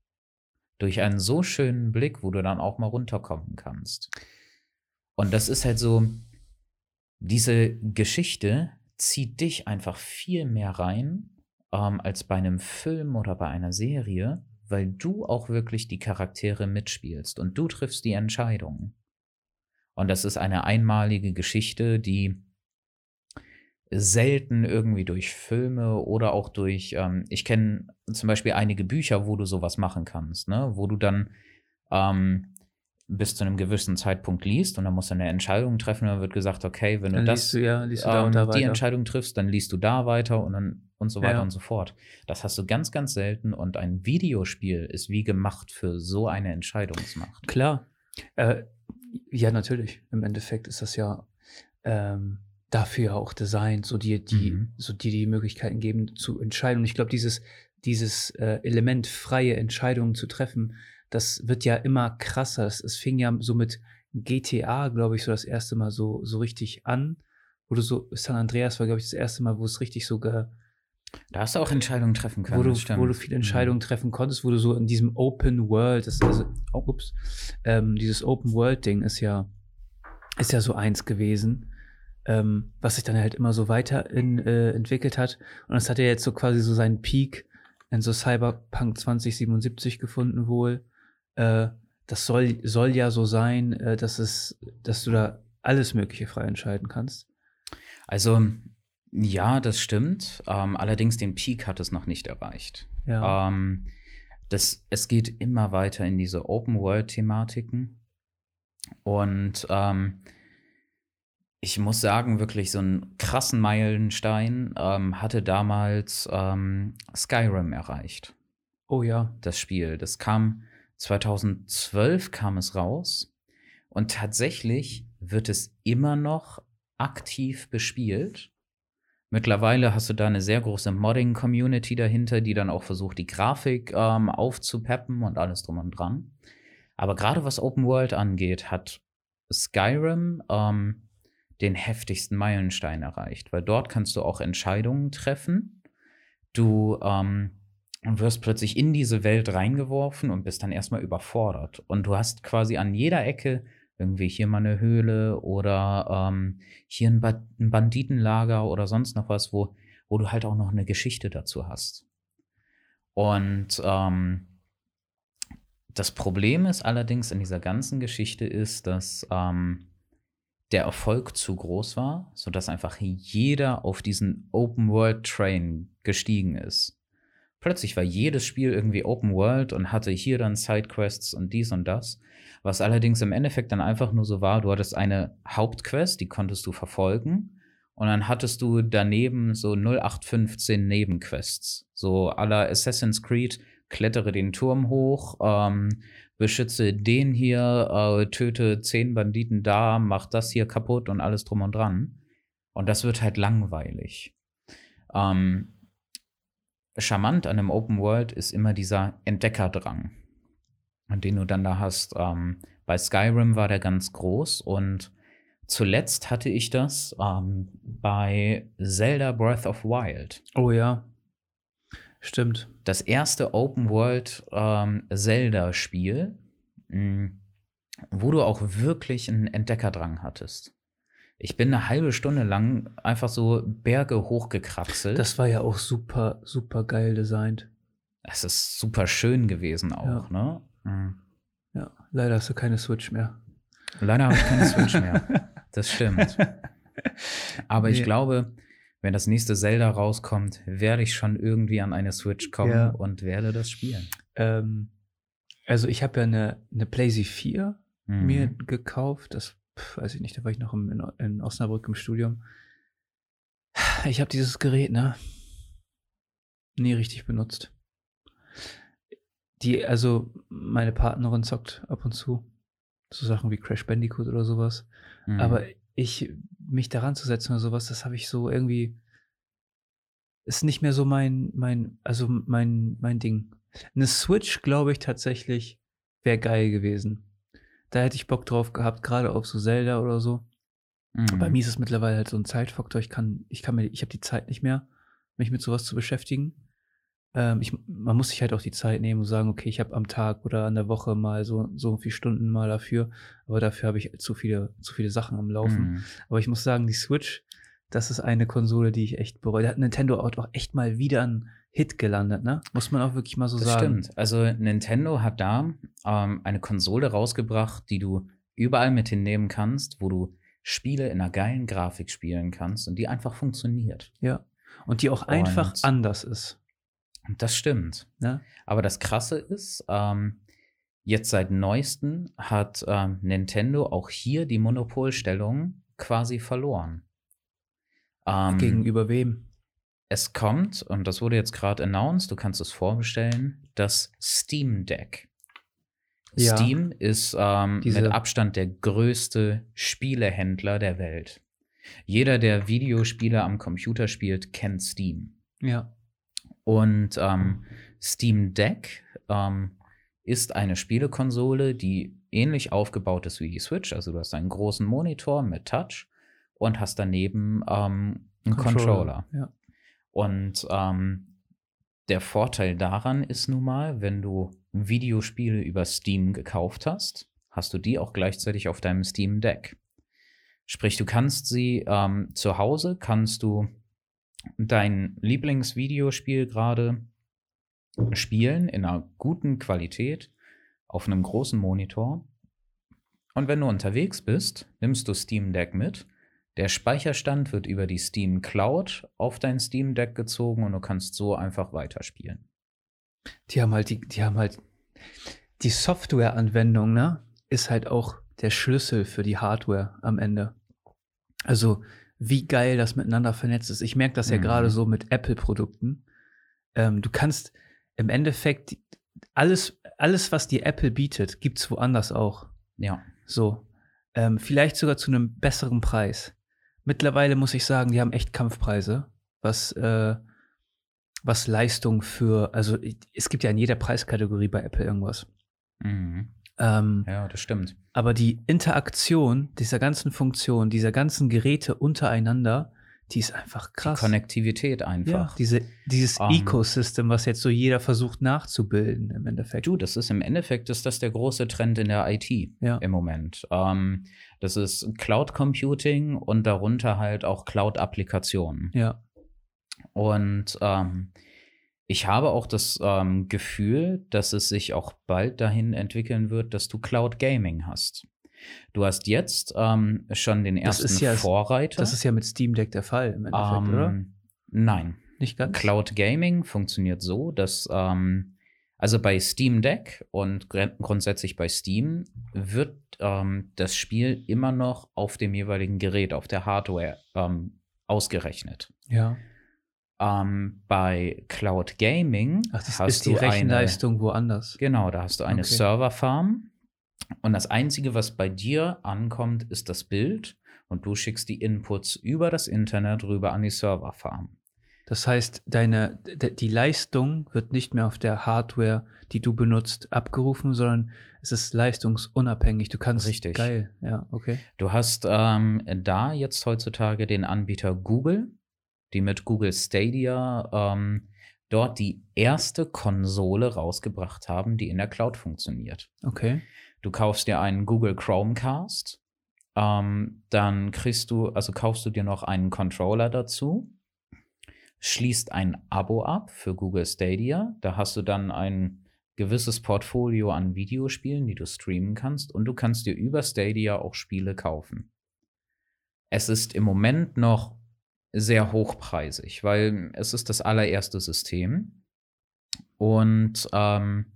S2: Durch einen so schönen Blick, wo du dann auch mal runterkommen kannst. Und das ist halt so, diese Geschichte zieht dich einfach viel mehr rein ähm, als bei einem Film oder bei einer Serie, weil du auch wirklich die Charaktere mitspielst und du triffst die Entscheidungen. Und das ist eine einmalige Geschichte, die selten irgendwie durch Filme oder auch durch, ähm, ich kenne zum Beispiel einige Bücher, wo du sowas machen kannst, ne? wo du dann ähm, bis zu einem gewissen Zeitpunkt liest und dann musst du eine Entscheidung treffen und dann wird gesagt, okay, wenn du dann das, du, ja, du da ähm, da die Entscheidung triffst, dann liest du da weiter und dann und so weiter ja. und so fort. Das hast du ganz, ganz selten und ein Videospiel ist wie gemacht für so eine Entscheidungsmacht.
S1: Klar. Äh, ja, natürlich. Im Endeffekt ist das ja ähm, dafür auch designt, so die, die, mhm. so die die Möglichkeiten geben zu entscheiden. Und ich glaube, dieses, dieses äh, Element, freie Entscheidungen zu treffen, das wird ja immer krasser. Es, fing ja so mit GTA, glaube ich, so das erste Mal so, so richtig an. Oder so, San Andreas war, glaube ich, das erste Mal, wo es richtig so ge,
S2: da hast du auch Entscheidungen treffen können.
S1: Wo du, wo du viele Entscheidungen mhm. treffen konntest, wo du so in diesem Open World, das, also, oh, ups, ähm, dieses Open World Ding ist ja, ist ja so eins gewesen, ähm, was sich dann halt immer so weiter in, äh, entwickelt hat. Und das hat ja jetzt so quasi so seinen Peak in so Cyberpunk 2077 gefunden wohl. Äh, das soll, soll ja so sein, äh, dass es, dass du da alles Mögliche frei entscheiden kannst.
S2: Also ja, das stimmt. Ähm, allerdings den Peak hat es noch nicht erreicht. Ja. Ähm, das, es geht immer weiter in diese Open-World-Thematiken. Und ähm, ich muss sagen, wirklich so einen krassen Meilenstein ähm, hatte damals ähm, Skyrim erreicht.
S1: Oh ja.
S2: Das Spiel. Das kam 2012 kam es raus. Und tatsächlich wird es immer noch aktiv bespielt. Mittlerweile hast du da eine sehr große Modding-Community dahinter, die dann auch versucht, die Grafik ähm, aufzupeppen und alles drum und dran. Aber gerade was Open World angeht, hat Skyrim ähm, den heftigsten Meilenstein erreicht, weil dort kannst du auch Entscheidungen treffen. Du ähm, wirst plötzlich in diese Welt reingeworfen und bist dann erstmal überfordert. Und du hast quasi an jeder Ecke irgendwie hier mal eine Höhle oder ähm, hier ein, ba ein, Banditenlager oder sonst noch was, wo, wo du halt auch noch eine Geschichte dazu hast. Und ähm, das Problem ist allerdings in dieser ganzen Geschichte ist, dass ähm, der Erfolg zu groß war, sodass einfach jeder auf diesen Open World Train gestiegen ist. Plötzlich war jedes Spiel irgendwie Open World und hatte hier dann Sidequests und dies und das. Was allerdings im Endeffekt dann einfach nur so war, du hattest eine Hauptquest, die konntest du verfolgen. Und dann hattest du daneben so 0815 Nebenquests. So aller Assassin's Creed, klettere den Turm hoch, ähm, beschütze den hier, äh, töte zehn Banditen da, mach das hier kaputt und alles drum und dran. Und das wird halt langweilig. Ähm, charmant an einem Open World ist immer dieser Entdeckerdrang den du dann da hast. Ähm, bei Skyrim war der ganz groß und zuletzt hatte ich das ähm, bei Zelda Breath of Wild.
S1: Oh ja. Stimmt.
S2: Das erste Open World ähm, Zelda-Spiel, wo du auch wirklich einen Entdeckerdrang hattest. Ich bin eine halbe Stunde lang einfach so Berge hochgekraxelt.
S1: Das war ja auch super, super geil designt.
S2: Es ist super schön gewesen auch, ja. ne? Mhm.
S1: Ja, leider hast du keine Switch mehr.
S2: Leider habe ich keine Switch mehr. (laughs) Das stimmt. Aber nee. ich glaube, wenn das nächste Zelda rauskommt, werde ich schon irgendwie an eine Switch kommen ja. und werde das spielen.
S1: Ähm, also ich habe ja eine, eine PlayStation 4 mhm. mir gekauft. Das weiß ich nicht, da war ich noch im, in, in Osnabrück im Studium. Ich habe dieses Gerät, ne? Nie richtig benutzt. Die, also meine Partnerin zockt ab und zu. So Sachen wie Crash Bandicoot oder sowas. Mhm. Aber ich, mich daran zu setzen oder sowas, das habe ich so irgendwie, ist nicht mehr so mein, mein, also mein, mein Ding. Eine Switch, glaube ich, tatsächlich wäre geil gewesen. Da hätte ich Bock drauf gehabt, gerade auf so Zelda oder so. Mhm. Bei mir ist es mittlerweile halt so ein Zeitfaktor. Ich kann, ich kann mir, ich habe die Zeit nicht mehr, mich mit sowas zu beschäftigen. Ähm, ich, man muss sich halt auch die Zeit nehmen und sagen, okay, ich habe am Tag oder an der Woche mal so, so viele Stunden mal dafür, aber dafür habe ich zu viele, zu viele Sachen am Laufen. Mhm. Aber ich muss sagen, die Switch, das ist eine Konsole, die ich echt bereue. Da hat Nintendo auch echt mal wieder einen Hit gelandet, ne? Muss man auch wirklich mal so das sagen. Stimmt.
S2: Also Nintendo hat da ähm, eine Konsole rausgebracht, die du überall mit hinnehmen kannst, wo du Spiele in einer geilen Grafik spielen kannst und die einfach funktioniert.
S1: Ja. Und die auch einfach und anders ist.
S2: Das stimmt. Ja? Aber das Krasse ist, ähm, jetzt seit neuestem hat ähm, Nintendo auch hier die Monopolstellung quasi verloren.
S1: Ähm, Gegenüber wem?
S2: Es kommt, und das wurde jetzt gerade announced, du kannst es vorbestellen, das Steam Deck. Ja, Steam ist ähm, mit Abstand der größte Spielehändler der Welt. Jeder, der Videospiele am Computer spielt, kennt Steam.
S1: Ja.
S2: Und ähm, Steam Deck ähm, ist eine Spielekonsole, die ähnlich aufgebaut ist wie die Switch. Also du hast einen großen Monitor mit Touch und hast daneben ähm, einen Controller. Controller.
S1: Ja.
S2: Und ähm, der Vorteil daran ist nun mal, wenn du Videospiele über Steam gekauft hast, hast du die auch gleichzeitig auf deinem Steam Deck. Sprich, du kannst sie ähm, zu Hause, kannst du dein Lieblingsvideospiel gerade spielen in einer guten Qualität auf einem großen Monitor. Und wenn du unterwegs bist, nimmst du Steam Deck mit. Der Speicherstand wird über die Steam Cloud auf dein Steam Deck gezogen und du kannst so einfach weiterspielen.
S1: Die haben halt die, die haben halt die Softwareanwendung, ne, ist halt auch der Schlüssel für die Hardware am Ende. Also wie geil das miteinander vernetzt ist. Ich merke das ja mhm. gerade so mit Apple-Produkten. Ähm, du kannst im Endeffekt alles, alles, was dir Apple bietet, gibt es woanders auch.
S2: Ja.
S1: So. Ähm, vielleicht sogar zu einem besseren Preis. Mittlerweile muss ich sagen, die haben echt Kampfpreise, was, äh, was Leistung für, also es gibt ja in jeder Preiskategorie bei Apple irgendwas.
S2: Mhm. Ähm, ja, das stimmt.
S1: Aber die Interaktion dieser ganzen Funktionen, dieser ganzen Geräte untereinander, die ist einfach krass.
S2: Die Konnektivität einfach.
S1: Ja, diese, dieses um, ähm. Ecosystem, was jetzt so jeder versucht nachzubilden im Endeffekt.
S2: Du, das ist im Endeffekt ist das der große Trend in der IT
S1: ja.
S2: im Moment. Ähm, das ist Cloud Computing und darunter halt auch Cloud-Applikationen.
S1: Ja.
S2: Und ähm, ich habe auch das ähm, Gefühl, dass es sich auch bald dahin entwickeln wird, dass du Cloud Gaming hast. Du hast jetzt ähm, schon den ersten das ja, Vorreiter.
S1: Das ist ja mit Steam Deck der Fall im Endeffekt,
S2: ähm,
S1: oder?
S2: Nein.
S1: Nicht ganz.
S2: Cloud Gaming funktioniert so, dass ähm, also bei Steam Deck und grundsätzlich bei Steam wird ähm, das Spiel immer noch auf dem jeweiligen Gerät, auf der Hardware ähm, ausgerechnet.
S1: Ja.
S2: Ähm, bei Cloud Gaming
S1: Ach, das hast ist die Rechenleistung
S2: eine,
S1: woanders.
S2: Genau, da hast du eine okay. Serverfarm und das Einzige, was bei dir ankommt, ist das Bild und du schickst die Inputs über das Internet rüber an die Serverfarm.
S1: Das heißt, deine, die Leistung wird nicht mehr auf der Hardware, die du benutzt, abgerufen, sondern es ist leistungsunabhängig. Du kannst.
S2: Richtig.
S1: Geil, ja, okay.
S2: Du hast ähm, da jetzt heutzutage den Anbieter Google, die mit Google Stadia ähm, dort die erste Konsole rausgebracht haben, die in der Cloud funktioniert.
S1: Okay.
S2: Du kaufst dir einen Google Chromecast, ähm, dann kriegst du, also kaufst du dir noch einen Controller dazu schließt ein Abo ab für Google Stadia. Da hast du dann ein gewisses Portfolio an Videospielen, die du streamen kannst und du kannst dir über Stadia auch Spiele kaufen. Es ist im Moment noch sehr hochpreisig, weil es ist das allererste System und ähm,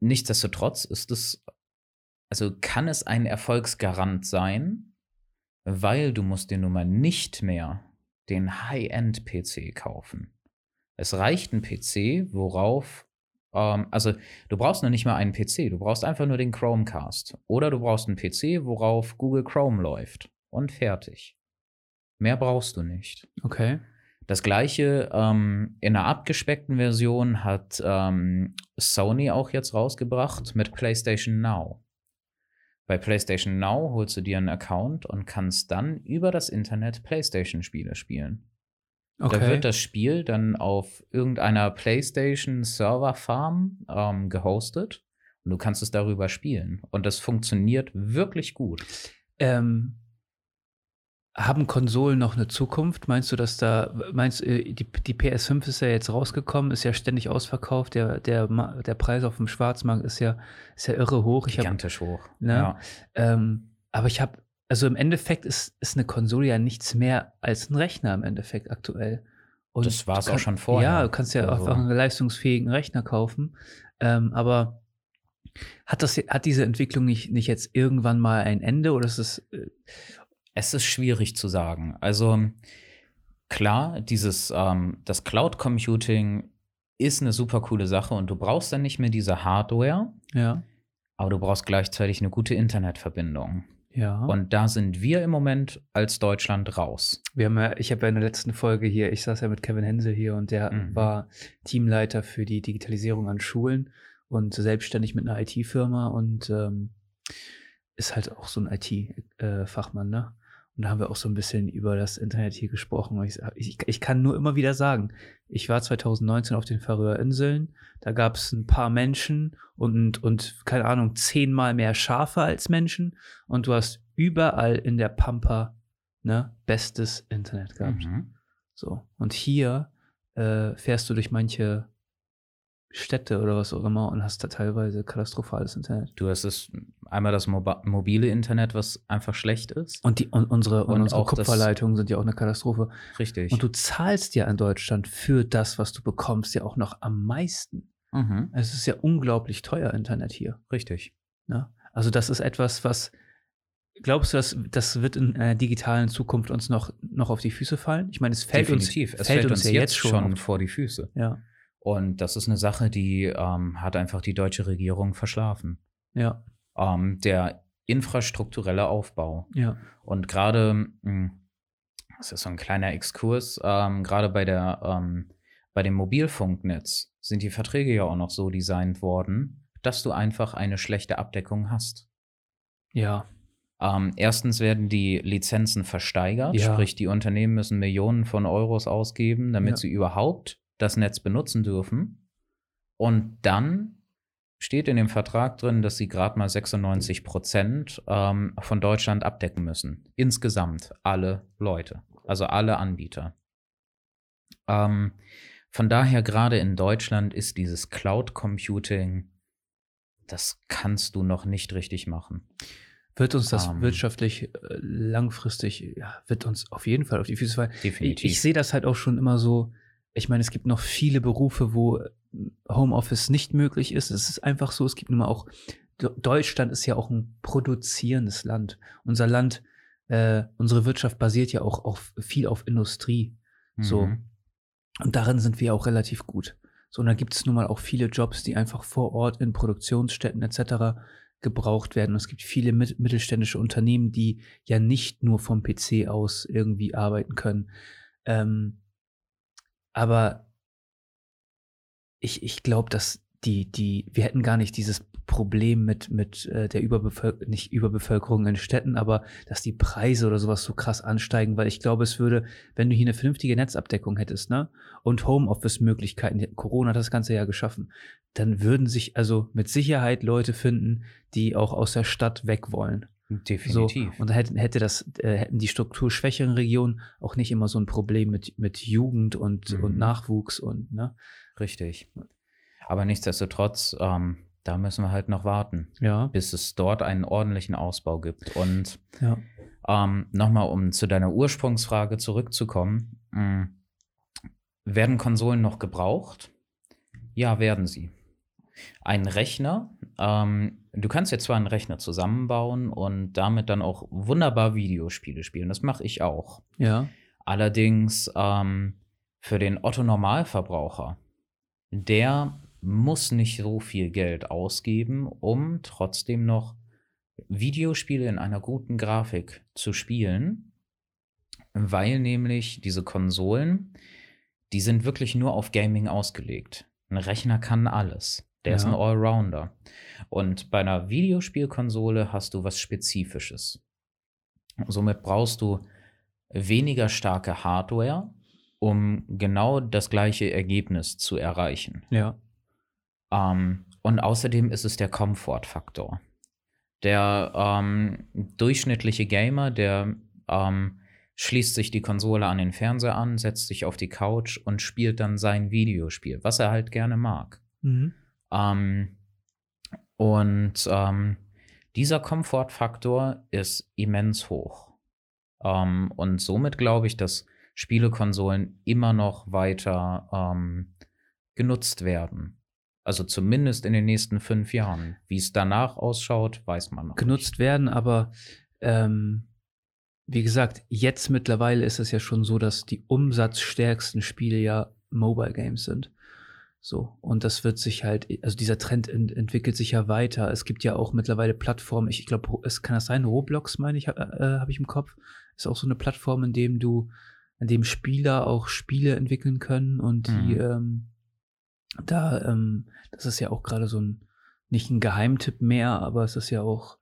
S2: nichtsdestotrotz ist es, also kann es ein Erfolgsgarant sein, weil du musst dir nun mal nicht mehr den High-End-PC kaufen. Es reicht ein PC, worauf, ähm, also du brauchst noch nicht mal einen PC, du brauchst einfach nur den Chromecast. Oder du brauchst einen PC, worauf Google Chrome läuft. Und fertig. Mehr brauchst du nicht.
S1: Okay.
S2: Das gleiche ähm, in einer abgespeckten Version hat ähm, Sony auch jetzt rausgebracht mit PlayStation Now. Bei PlayStation Now holst du dir einen Account und kannst dann über das Internet PlayStation-Spiele spielen. Okay. Da wird das Spiel dann auf irgendeiner PlayStation-Server-Farm ähm, gehostet und du kannst es darüber spielen. Und das funktioniert wirklich gut.
S1: Ähm, haben Konsolen noch eine Zukunft? Meinst du, dass da, meinst du, die, die PS5 ist ja jetzt rausgekommen, ist ja ständig ausverkauft, der, der, der Preis auf dem Schwarzmarkt ist ja, ist ja irre hoch.
S2: Ich Gigantisch hab, hoch.
S1: Ne? Ja. Ähm, aber ich habe, also im Endeffekt ist, ist eine Konsole ja nichts mehr als ein Rechner im Endeffekt aktuell.
S2: Und das war es auch schon vorher.
S1: Ja, du kannst ja also. einfach einen leistungsfähigen Rechner kaufen. Ähm, aber hat, das, hat diese Entwicklung nicht, nicht jetzt irgendwann mal ein Ende oder ist es äh,
S2: es ist schwierig zu sagen. Also klar, dieses ähm, das Cloud Computing ist eine super coole Sache und du brauchst dann nicht mehr diese Hardware.
S1: Ja.
S2: Aber du brauchst gleichzeitig eine gute Internetverbindung.
S1: Ja.
S2: Und da sind wir im Moment als Deutschland raus.
S1: Wir haben ja, ich habe ja in der letzten Folge hier, ich saß ja mit Kevin Hensel hier und der mhm. war Teamleiter für die Digitalisierung an Schulen und selbstständig mit einer IT-Firma und ähm, ist halt auch so ein IT-Fachmann, äh, ne? Und da haben wir auch so ein bisschen über das Internet hier gesprochen. Ich, ich, ich kann nur immer wieder sagen, ich war 2019 auf den Färöerinseln, da gab es ein paar Menschen und, und, keine Ahnung, zehnmal mehr Schafe als Menschen und du hast überall in der Pampa ne, bestes Internet gehabt. Mhm. So. Und hier äh, fährst du durch manche Städte oder was auch immer und hast da teilweise katastrophales Internet.
S2: Du hast es einmal das mobile Internet, was einfach schlecht ist.
S1: Und, die, und unsere, und, und unsere Kupferleitungen sind ja auch eine Katastrophe.
S2: Richtig.
S1: Und du zahlst ja in Deutschland für das, was du bekommst, ja auch noch am meisten. Mhm. Es ist ja unglaublich teuer, Internet hier.
S2: Richtig.
S1: Ja? Ne? Also, das ist etwas, was. Glaubst du, dass das wird in einer digitalen Zukunft uns noch, noch auf die Füße fallen? Ich meine, es fällt
S2: Definitiv.
S1: uns,
S2: es fällt, fällt uns, uns ja jetzt schon, schon vor die Füße.
S1: Ja.
S2: Und das ist eine Sache, die ähm, hat einfach die deutsche Regierung verschlafen.
S1: Ja.
S2: Ähm, der infrastrukturelle Aufbau.
S1: Ja.
S2: Und gerade, hm, das ist so ein kleiner Exkurs, ähm, gerade bei der, ähm, bei dem Mobilfunknetz sind die Verträge ja auch noch so designt worden, dass du einfach eine schlechte Abdeckung hast.
S1: Ja.
S2: Ähm, erstens werden die Lizenzen versteigert,
S1: ja.
S2: sprich die Unternehmen müssen Millionen von Euros ausgeben, damit ja. sie überhaupt das Netz benutzen dürfen. Und dann steht in dem Vertrag drin, dass sie gerade mal 96 Prozent ähm, von Deutschland abdecken müssen. Insgesamt alle Leute, also alle Anbieter. Ähm, von daher gerade in Deutschland ist dieses Cloud Computing, das kannst du noch nicht richtig machen.
S1: Wird uns das um, ähm. wirtschaftlich äh, langfristig, ja, wird uns auf jeden Fall auf die Füße fallen.
S2: Definitiv.
S1: Ich, ich sehe das halt auch schon immer so, ich meine, es gibt noch viele Berufe, wo Homeoffice nicht möglich ist. Es ist einfach so, es gibt nun mal auch, Deutschland ist ja auch ein produzierendes Land. Unser Land, äh, unsere Wirtschaft basiert ja auch auf, viel auf Industrie. Mhm. So. Und darin sind wir auch relativ gut. So, und da gibt es nun mal auch viele Jobs, die einfach vor Ort in Produktionsstätten etc. gebraucht werden. Und es gibt viele mittelständische Unternehmen, die ja nicht nur vom PC aus irgendwie arbeiten können. Ähm, Aber ich, ich glaube, dass die, die, wir hätten gar nicht dieses Problem mit, mit äh, der Überbevölkerung, nicht Überbevölkerung in Städten, aber dass die Preise oder sowas so krass ansteigen, weil ich glaube, es würde, wenn du hier eine vernünftige Netzabdeckung hättest, ne, und Homeoffice-Möglichkeiten, Corona hat das Ganze ja geschaffen, dann würden sich also mit Sicherheit Leute finden, die auch aus der Stadt weg wollen.
S2: Definitiv.
S1: So, und dann hätte, hätte das, äh, hätten die strukturschwächeren Regionen auch nicht immer so ein Problem mit, mit Jugend und, mhm. und Nachwuchs und, ne?
S2: Richtig. Aber nichtsdestotrotz, ähm, da müssen wir halt noch warten,
S1: ja.
S2: bis es dort einen ordentlichen Ausbau gibt. Und
S1: ja.
S2: ähm, nochmal, um zu deiner Ursprungsfrage zurückzukommen, mh, mm, werden Konsolen noch gebraucht? Ja, werden sie. Ein Rechner, ähm, du kannst jetzt zwar einen Rechner zusammenbauen und damit dann auch wunderbar Videospiele spielen, das mache ich auch.
S1: Ja.
S2: Allerdings ähm, für den Otto-Normalverbraucher, der muss nicht so viel Geld ausgeben, um trotzdem noch Videospiele in einer guten Grafik zu spielen, weil nämlich diese Konsolen, die sind wirklich nur auf Gaming ausgelegt. Ein Rechner kann alles. Der ja. ist ein Allrounder. Und bei einer Videospielkonsole hast du was Spezifisches. Somit brauchst du weniger starke Hardware, um genau das gleiche Ergebnis zu erreichen.
S1: Ja.
S2: Ähm, und außerdem ist es der Komfortfaktor. Der ähm, durchschnittliche Gamer, der ähm, schließt sich die Konsole an den Fernseher an, setzt sich auf die Couch und spielt dann sein Videospiel, was er halt gerne mag.
S1: Mhm.
S2: Ähm, und ähm, dieser Komfortfaktor ist immens hoch. Ähm, und somit glaube ich, dass Spielekonsolen immer noch weiter ähm, genutzt werden. Also zumindest in den nächsten fünf Jahren. Wie es danach ausschaut, weiß man noch.
S1: Genutzt nicht. werden, aber ähm, wie gesagt, jetzt mittlerweile ist es ja schon so, dass die umsatzstärksten Spiele ja Mobile Games sind. So, und das wird sich halt, also dieser Trend ent entwickelt sich ja weiter. Es gibt ja auch mittlerweile Plattformen, ich, glaube, es kann das sein, Roblox, meine ich, äh, habe ich im Kopf. Ist auch so eine Plattform, in dem du, in dem Spieler auch Spiele entwickeln können und mhm. die ähm, da, ähm, das ist ja auch gerade so ein, nicht ein Geheimtipp mehr, aber es ist ja auch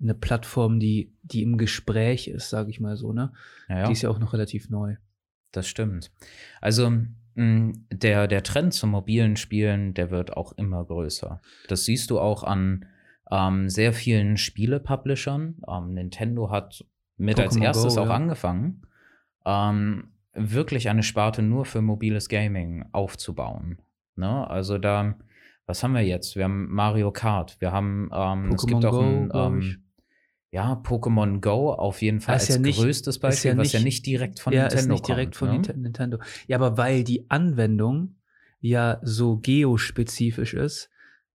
S1: eine Plattform, die, die im Gespräch ist, sage ich mal so, ne?
S2: Ja, ja.
S1: Die ist ja auch noch relativ neu.
S2: Das stimmt. Also der, der Trend zum mobilen Spielen, der wird auch immer größer. Das siehst du auch an ähm, sehr vielen Spiele-Publishern. Ähm, Nintendo hat mit Pokémon als erstes Go, auch ja. angefangen, ähm, wirklich eine Sparte nur für mobiles Gaming aufzubauen. Ne? Also da, was haben wir jetzt? Wir haben Mario Kart, wir haben, ähm, es gibt auch ein, ja, Pokémon Go auf jeden Fall als ja nicht, größtes Beispiel, ja was nicht, ja nicht direkt von
S1: ja,
S2: Nintendo
S1: ist nicht direkt von ne? Nintendo. Ja, aber weil die Anwendung ja so geospezifisch ist,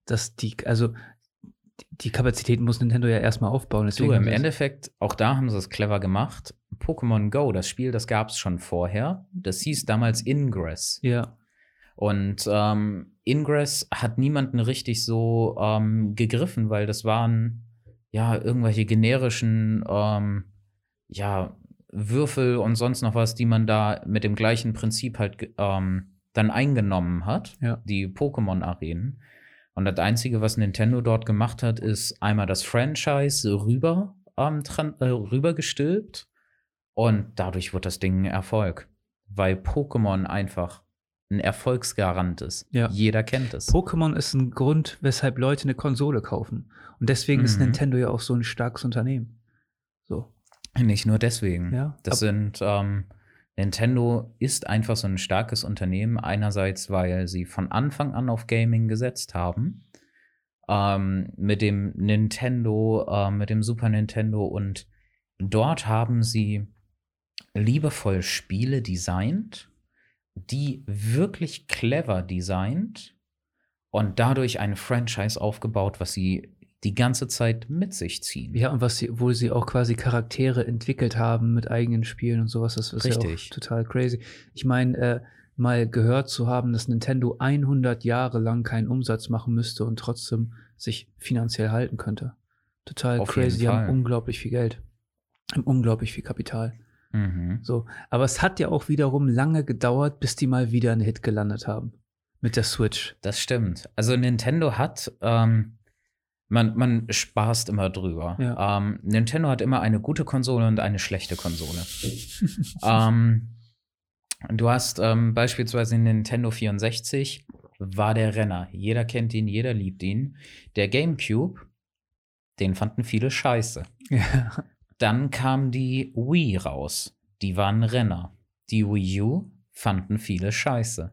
S1: dass die, also die Kapazität muss Nintendo ja erstmal aufbauen.
S2: Deswegen du, im Endeffekt, auch da haben sie es clever gemacht. Pokémon Go, das Spiel, das gab es schon vorher. Das hieß damals Ingress.
S1: Ja.
S2: Und ähm, Ingress hat niemanden richtig so ähm, gegriffen, weil das waren ja irgendwelche generischen ähm, ja, Würfel und sonst noch was, die man da mit dem gleichen Prinzip halt ähm, dann eingenommen hat,
S1: ja.
S2: die Pokémon-Arenen. Und das Einzige, was Nintendo dort gemacht hat, ist einmal das Franchise rüber, ähm, äh, rübergestülpt. Und dadurch wird das Ding ein Erfolg. Weil Pokémon einfach ein Erfolgsgarant ist.
S1: Ja.
S2: Jeder kennt es.
S1: Pokémon ist ein Grund, weshalb Leute eine Konsole kaufen. Und deswegen mhm. ist Nintendo ja auch so ein starkes Unternehmen. So.
S2: Nicht nur deswegen.
S1: Ja.
S2: Das sind ähm, Nintendo ist einfach so ein starkes Unternehmen. Einerseits, weil sie von Anfang an auf Gaming gesetzt haben. Ähm, mit dem Nintendo, äh, mit dem Super Nintendo und dort haben sie liebevoll Spiele designt die wirklich clever designt und dadurch ein Franchise aufgebaut, was sie die ganze Zeit mit sich ziehen.
S1: Ja, und was sie, wo sie auch quasi Charaktere entwickelt haben mit eigenen Spielen und sowas, das ist
S2: Richtig.
S1: ja total crazy. Ich meine, äh, mal gehört zu haben, dass Nintendo 100 Jahre lang keinen Umsatz machen müsste und trotzdem sich finanziell halten könnte. Total
S2: Auf
S1: crazy. Die haben unglaublich viel Geld. Haben unglaublich viel Kapital. Mhm. So, aber es hat ja auch wiederum lange gedauert, bis die mal wieder einen Hit gelandet haben mit der Switch.
S2: Das stimmt. Also Nintendo hat, ähm, man, man spaßt immer drüber. Ja. Ähm, Nintendo hat immer eine gute Konsole und eine schlechte Konsole. (laughs) ähm, du hast ähm, beispielsweise Nintendo 64 war der Renner. Jeder kennt ihn, jeder liebt ihn. Der GameCube, den fanden viele scheiße. Ja. Dann kam die Wii raus. Die waren Renner. Die Wii U fanden viele scheiße.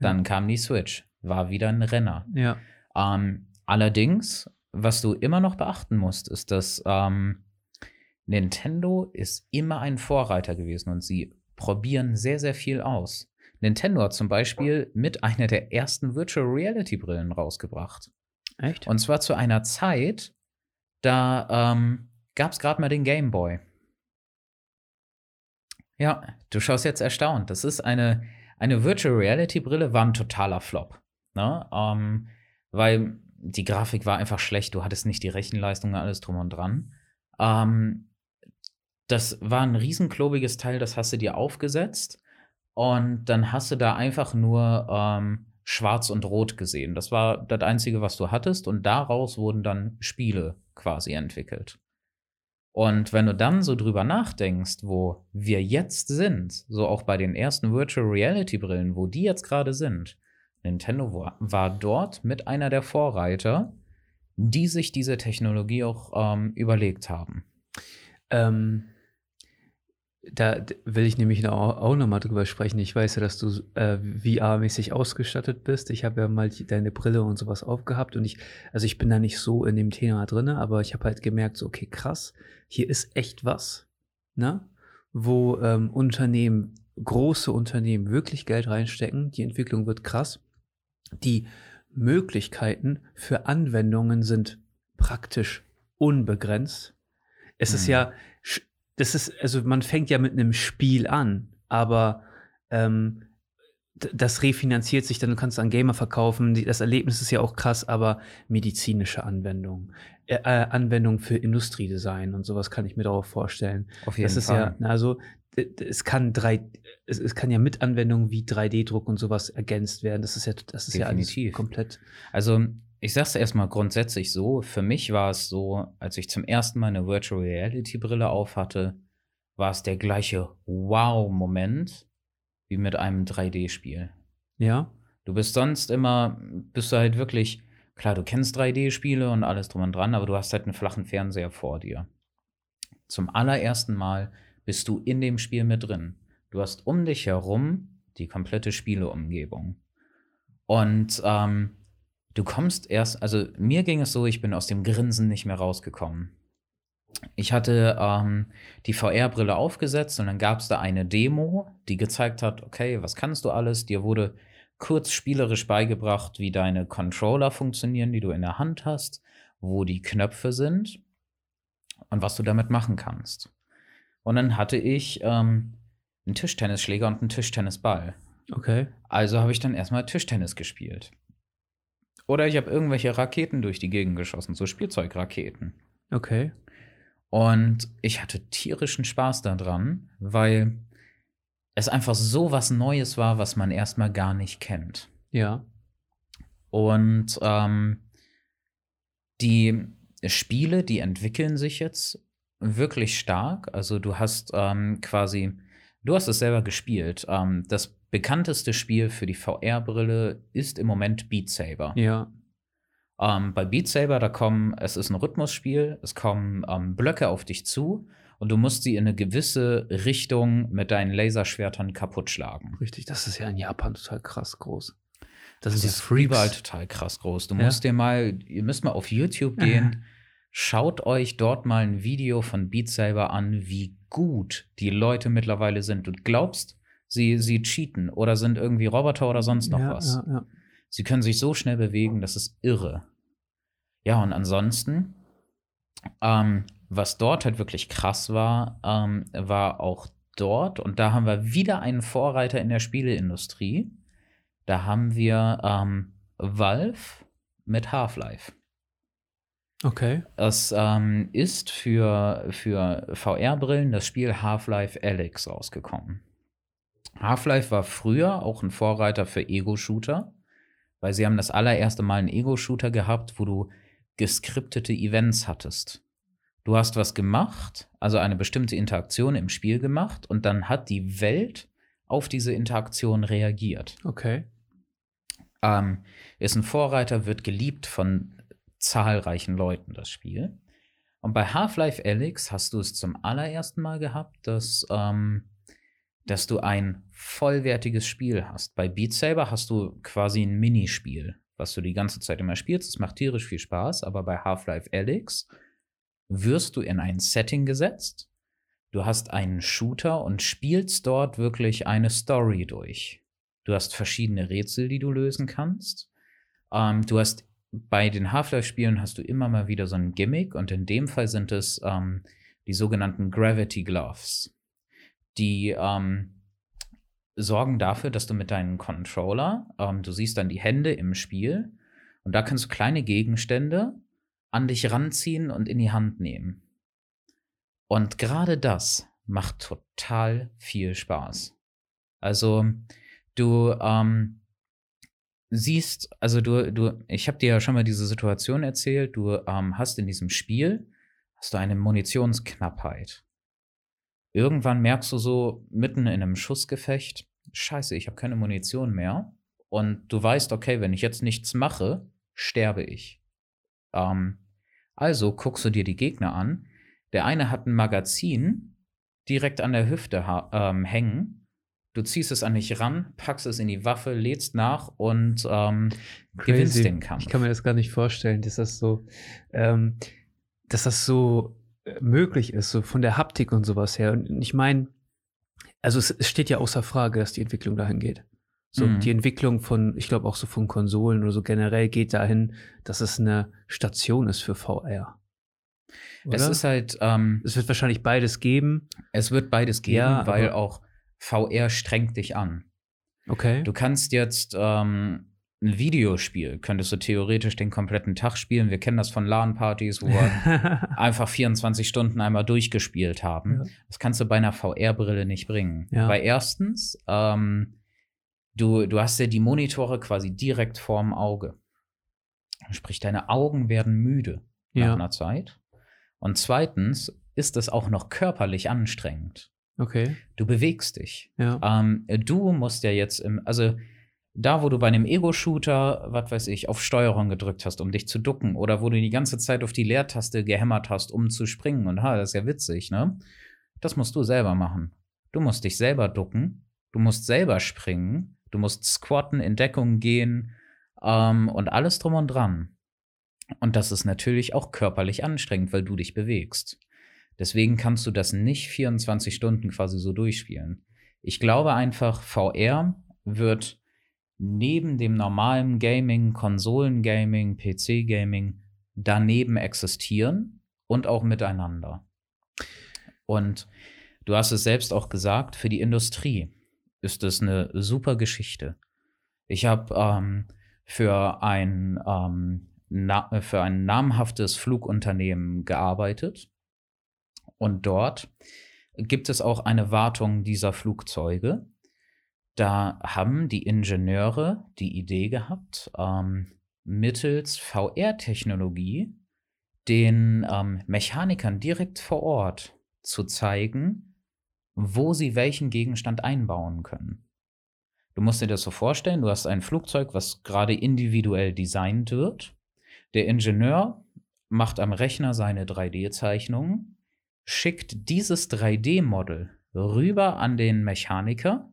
S2: Dann ja. kam die Switch. War wieder ein Renner.
S1: Ja.
S2: Ähm, allerdings, was du immer noch beachten musst, ist, dass ähm, Nintendo ist immer ein Vorreiter gewesen und sie probieren sehr, sehr viel aus. Nintendo hat zum Beispiel mit einer der ersten Virtual Reality Brillen rausgebracht.
S1: Echt?
S2: Und zwar zu einer Zeit, da ähm, gab es gerade mal den Game Boy. Ja, du schaust jetzt erstaunt. Das ist eine, eine Virtual Reality Brille, war ein totaler Flop. Ne? Ähm, weil die Grafik war einfach schlecht, du hattest nicht die Rechenleistung, alles drum und dran. Ähm, das war ein riesenklobiges Teil, das hast du dir aufgesetzt und dann hast du da einfach nur ähm, schwarz und rot gesehen. Das war das Einzige, was du hattest und daraus wurden dann Spiele quasi entwickelt. Und wenn du dann so drüber nachdenkst, wo wir jetzt sind, so auch bei den ersten Virtual Reality Brillen, wo die jetzt gerade sind, Nintendo war, war, dort mit einer der Vorreiter, die sich diese Technologie auch ähm, überlegt haben.
S1: Ähm, da will ich nämlich auch, nochmal drüber sprechen. Ich weiß ja, dass du äh, VR-mäßig ausgestattet bist. Ich habe ja mal deine Brille und sowas aufgehabt und ich, also ich bin da nicht so in dem Thema drin, aber ich habe halt gemerkt, so, okay, krass, hier ist echt was, ne? Wo ähm, Unternehmen, große Unternehmen wirklich Geld reinstecken. Die Entwicklung wird krass. Die Möglichkeiten für Anwendungen sind praktisch unbegrenzt. Es hm. ist ja das ist, also man fängt ja mit einem Spiel an, aber ähm, das refinanziert sich dann, du kannst an Gamer verkaufen. Das Erlebnis ist ja auch krass, aber medizinische Anwendungen, äh, äh, Anwendungen für Industriedesign und sowas kann ich mir darauf vorstellen.
S2: Auf jeden
S1: das ist
S2: Fall.
S1: ja, also es kann drei, es, es kann ja mit Anwendungen wie 3D-Druck und sowas ergänzt werden. Das ist ja, das ist
S2: Definitiv.
S1: ja alles komplett.
S2: Also ich sag's erstmal grundsätzlich so, für mich war es so, als ich zum ersten Mal eine Virtual Reality Brille aufhatte, war es der gleiche Wow-Moment wie mit einem 3D-Spiel.
S1: Ja.
S2: Du bist sonst immer, bist du halt wirklich, klar, du kennst 3D-Spiele und alles drum und dran, aber du hast halt einen flachen Fernseher vor dir. Zum allerersten Mal bist du in dem Spiel mit drin. Du hast um dich herum die komplette Spieleumgebung. Und ähm, du kommst erst, also mir ging es so, ich bin aus dem Grinsen nicht mehr rausgekommen. Ich hatte ähm, die VR-Brille aufgesetzt und dann gab es da eine Demo, die gezeigt hat, okay, was kannst du alles? Dir wurde kurz spielerisch beigebracht, wie deine Controller funktionieren, die du in der Hand hast, wo die Knöpfe sind und was du damit machen kannst. Und dann hatte ich ähm, einen Tischtennisschläger und einen Tischtennisball.
S1: Okay.
S2: Also habe ich dann erstmal Tischtennis gespielt. Oder ich habe irgendwelche Raketen durch die Gegend geschossen, so Spielzeugraketen.
S1: Okay.
S2: Und ich hatte tierischen Spaß daran, weil es einfach so was Neues war, was man erstmal gar nicht kennt.
S1: Ja.
S2: Und ähm, die Spiele, die entwickeln sich jetzt wirklich stark. Also du hast ähm, quasi, du hast es selber gespielt. Ähm, das bekannteste Spiel für die VR-Brille ist im Moment Beat Saber.
S1: Ja.
S2: Ähm, bei Beat Saber, da kommen, es ist ein Rhythmusspiel, es kommen ähm, Blöcke auf dich zu und du musst sie in eine gewisse Richtung mit deinen Laserschwertern kaputt schlagen.
S1: Richtig, das ist ja in Japan total krass groß.
S2: Das, das ist überall total krass groß. Du ja. musst dir mal, ihr müsst mal auf YouTube gehen. Schaut euch dort mal ein Video von Beat Saber an, wie gut die Leute mittlerweile sind. Du glaubst, sie, sie cheaten oder sind irgendwie Roboter oder sonst noch
S1: ja,
S2: was.
S1: Ja, ja.
S2: Sie können sich so schnell bewegen, das ist irre. Ja, und ansonsten, ähm, was dort halt wirklich krass war, ähm, war auch dort, und da haben wir wieder einen Vorreiter in der Spieleindustrie. Da haben wir ähm, Valve mit Half-Life.
S1: Okay.
S2: Es ähm, ist für, für VR-Brillen das Spiel Half-Life Alyx rausgekommen. Half-Life war früher auch ein Vorreiter für Ego-Shooter, weil sie haben das allererste Mal einen Ego-Shooter gehabt, wo du geskriptete Events hattest. Du hast was gemacht, also eine bestimmte Interaktion im Spiel gemacht, und dann hat die Welt auf diese Interaktion reagiert.
S1: Okay.
S2: Ähm, ist ein Vorreiter, wird geliebt von zahlreichen Leuten, das Spiel. Und bei Half-Life Alyx hast du es zum allerersten Mal gehabt, dass, ähm, dass du ein vollwertiges Spiel hast. Bei Beat Saber hast du quasi ein Minispiel, was du die ganze Zeit immer spielst. Es macht tierisch viel Spaß, aber bei Half-Life Alyx wirst du in ein Setting gesetzt. Du hast einen Shooter und spielst dort wirklich eine Story durch. Du hast verschiedene Rätsel, die du lösen kannst. Ähm, du hast bei den Half-Life-Spielen hast du immer mal wieder so ein Gimmick und in dem Fall sind es ähm, die sogenannten Gravity Gloves. Die ähm, sorgen dafür, dass du mit deinem Controller, ähm, du siehst dann die Hände im Spiel und da kannst du kleine Gegenstände an dich ranziehen und in die Hand nehmen. Und gerade das macht total viel Spaß. Also du ähm, siehst, also du, du, ich habe dir ja schon mal diese Situation erzählt, du ähm, hast in diesem Spiel, hast du eine Munitionsknappheit. Irgendwann merkst du so mitten in einem Schussgefecht, scheiße, ich habe keine Munition mehr. Und du weißt, okay, wenn ich jetzt nichts mache, sterbe ich. Ähm, also guckst du dir die Gegner an. Der eine hat ein Magazin direkt an der Hüfte ähm, hängen Du ziehst es an dich ran, packst es in die Waffe, lädst nach und ähm, gewinnst den Kampf.
S1: Ich kann mir das gar nicht vorstellen, dass das so, ähm, dass das so möglich ist, so von der Haptik und sowas her. Und ich meine, also es, es, steht ja außer Frage, dass die Entwicklung dahin geht. So, mhm. die Entwicklung von, ich glaube auch so von Konsolen oder so generell geht dahin, dass es eine Station ist für VR.
S2: Oder? Es ist halt. Ähm,
S1: es wird wahrscheinlich beides geben.
S2: Es wird beides geben, ja, weil auch VR strengt dich an.
S1: Okay.
S2: Du kannst jetzt ähm, ein Videospiel, könntest du theoretisch den kompletten Tag spielen. Wir kennen das von LAN-Partys, wo wir (laughs) einfach 24 Stunden einmal durchgespielt haben. Ja. Das kannst du bei einer VR-Brille nicht bringen. Ja. Weil erstens, ähm, du, du hast ja die Monitore quasi direkt vorm Auge. Sprich, deine Augen werden müde nach ja. einer Zeit. Und zweitens ist es auch noch körperlich anstrengend.
S1: Okay.
S2: Du bewegst dich.
S1: Ja.
S2: Ähm, du musst ja jetzt im, also da, wo du bei einem Ego-Shooter, was weiß ich, auf Steuerung gedrückt hast, um dich zu ducken, oder wo du die ganze Zeit auf die Leertaste gehämmert hast, um zu springen, und ha, das ist ja witzig, ne? Das musst du selber machen. Du musst dich selber ducken, du musst selber springen, du musst squatten, in Deckung gehen ähm, und alles drum und dran. Und das ist natürlich auch körperlich anstrengend, weil du dich bewegst. Deswegen kannst du das nicht 24 Stunden quasi so durchspielen. Ich glaube einfach, VR wird neben dem normalen Gaming, Konsolengaming, PC-Gaming daneben existieren und auch miteinander. Und du hast es selbst auch gesagt, für die Industrie ist es eine super Geschichte. Ich habe ähm, für, ein, ähm, für ein namhaftes Flugunternehmen gearbeitet und dort gibt es auch eine Wartung dieser Flugzeuge. Da haben die Ingenieure die Idee gehabt, ähm, mittels VR-Technologie den ähm, Mechanikern direkt vor Ort zu zeigen, wo sie welchen Gegenstand einbauen können. Du musst dir das so vorstellen, du hast ein Flugzeug, was gerade individuell designt wird. Der Ingenieur macht am Rechner seine 3D-Zeichnungen schickt dieses 3D-Model rüber an den Mechaniker.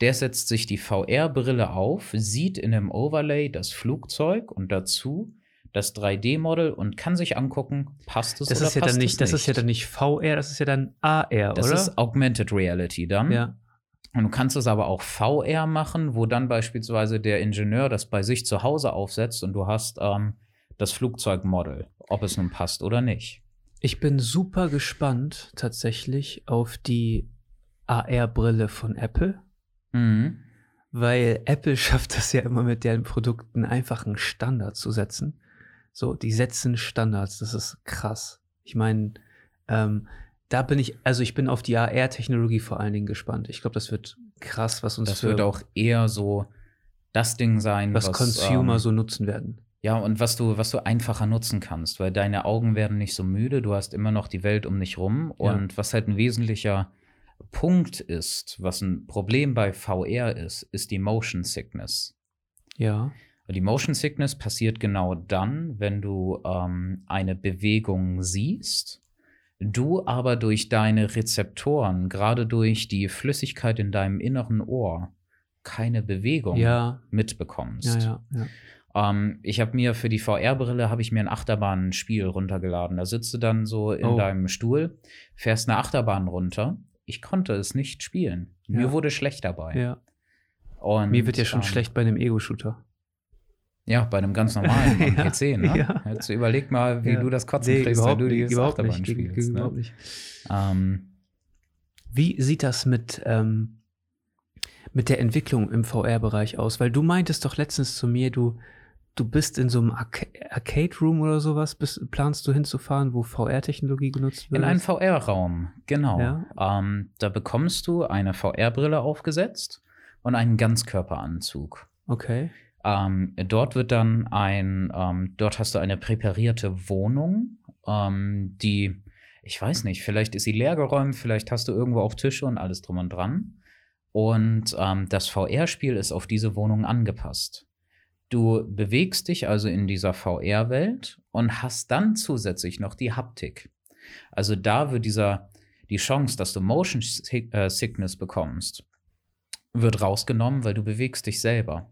S2: Der setzt sich die VR-Brille auf, sieht in einem Overlay das Flugzeug und dazu das 3D-Model und kann sich angucken, passt es
S1: das
S2: oder
S1: ist ja
S2: passt
S1: dann nicht,
S2: es
S1: Das ist ja dann nicht VR, das ist ja dann AR,
S2: das
S1: oder?
S2: Das ist Augmented Reality dann.
S1: Ja.
S2: Und du kannst es aber auch VR machen, wo dann beispielsweise der Ingenieur das bei sich zu Hause aufsetzt und du hast ähm, das Flugzeugmodel, ob es nun passt oder nicht.
S1: Ich bin super gespannt tatsächlich auf die AR-Brille von Apple.
S2: Mhm.
S1: Weil Apple (laughs) schafft das ja immer mit deren Produkten einfach einen Standard zu setzen. So, die setzen Standards, das ist krass. Ich meine, ähm, da bin ich, also ich bin auf die AR-Technologie vor allen Dingen gespannt. Ich glaube, das wird krass, was uns
S2: Das wird auch eher so das Ding sein,
S1: was, was Consumer ähm, so nutzen werden.
S2: Ja, und was du, was du einfacher nutzen kannst, weil deine Augen werden nicht so müde, du hast immer noch die Welt um dich rum. Ja. Und was halt ein wesentlicher Punkt ist, was ein Problem bei VR ist, ist die Motion Sickness.
S1: Ja.
S2: Die Motion Sickness passiert genau dann, wenn du ähm, eine Bewegung siehst, du aber durch deine Rezeptoren, gerade durch die Flüssigkeit in deinem inneren Ohr, keine Bewegung
S1: ja.
S2: mitbekommst.
S1: Ja, ja,
S2: ähm, ich habe mir für die VR-Brille habe ich mir ein Achterbahnspiel runtergeladen. Da sitzt du dann so in oh. deinem Stuhl, fährst eine Achterbahn runter. Ich konnte es nicht spielen. Mir wurde schlecht dabei.
S1: Ja. Und, mir wird ja schon
S2: ähm,
S1: schlecht bei einem Ego-Shooter.
S2: Ja, bei einem ganz normalen (laughs) ja, PC, ne? Ja. Jetzt überleg mal, wie ja. du das Kotzen nee, kriegst, wenn du dieses Achterbahn nicht, spielst. Ne? Überhaupt nicht. Ähm,
S1: wie sieht das mit, ähm, mit der Entwicklung im VR-Bereich aus? Weil du meintest doch letztens zu mir, du, du bist in so einem Arca Arcade Room oder sowas, bist, planst du hinzufahren, wo VR-Technologie genutzt wird?
S2: In einen VR-Raum, genau. Ja? Ähm, da bekommst du eine VR-Brille aufgesetzt und einen Ganzkörperanzug.
S1: Okay.
S2: Ähm, dort wird dann ein, ähm, dort hast du eine präparierte Wohnung, ähm, die, ich weiß nicht, vielleicht ist sie leergeräumt, vielleicht hast du irgendwo auch Tische und alles drum und dran. Und ähm, das VR-Spiel ist auf diese Wohnung angepasst. Du bewegst dich also in dieser VR-Welt und hast dann zusätzlich noch die Haptik. Also da wird dieser, die Chance, dass du Motion äh, Sickness bekommst, wird rausgenommen, weil du bewegst dich selber.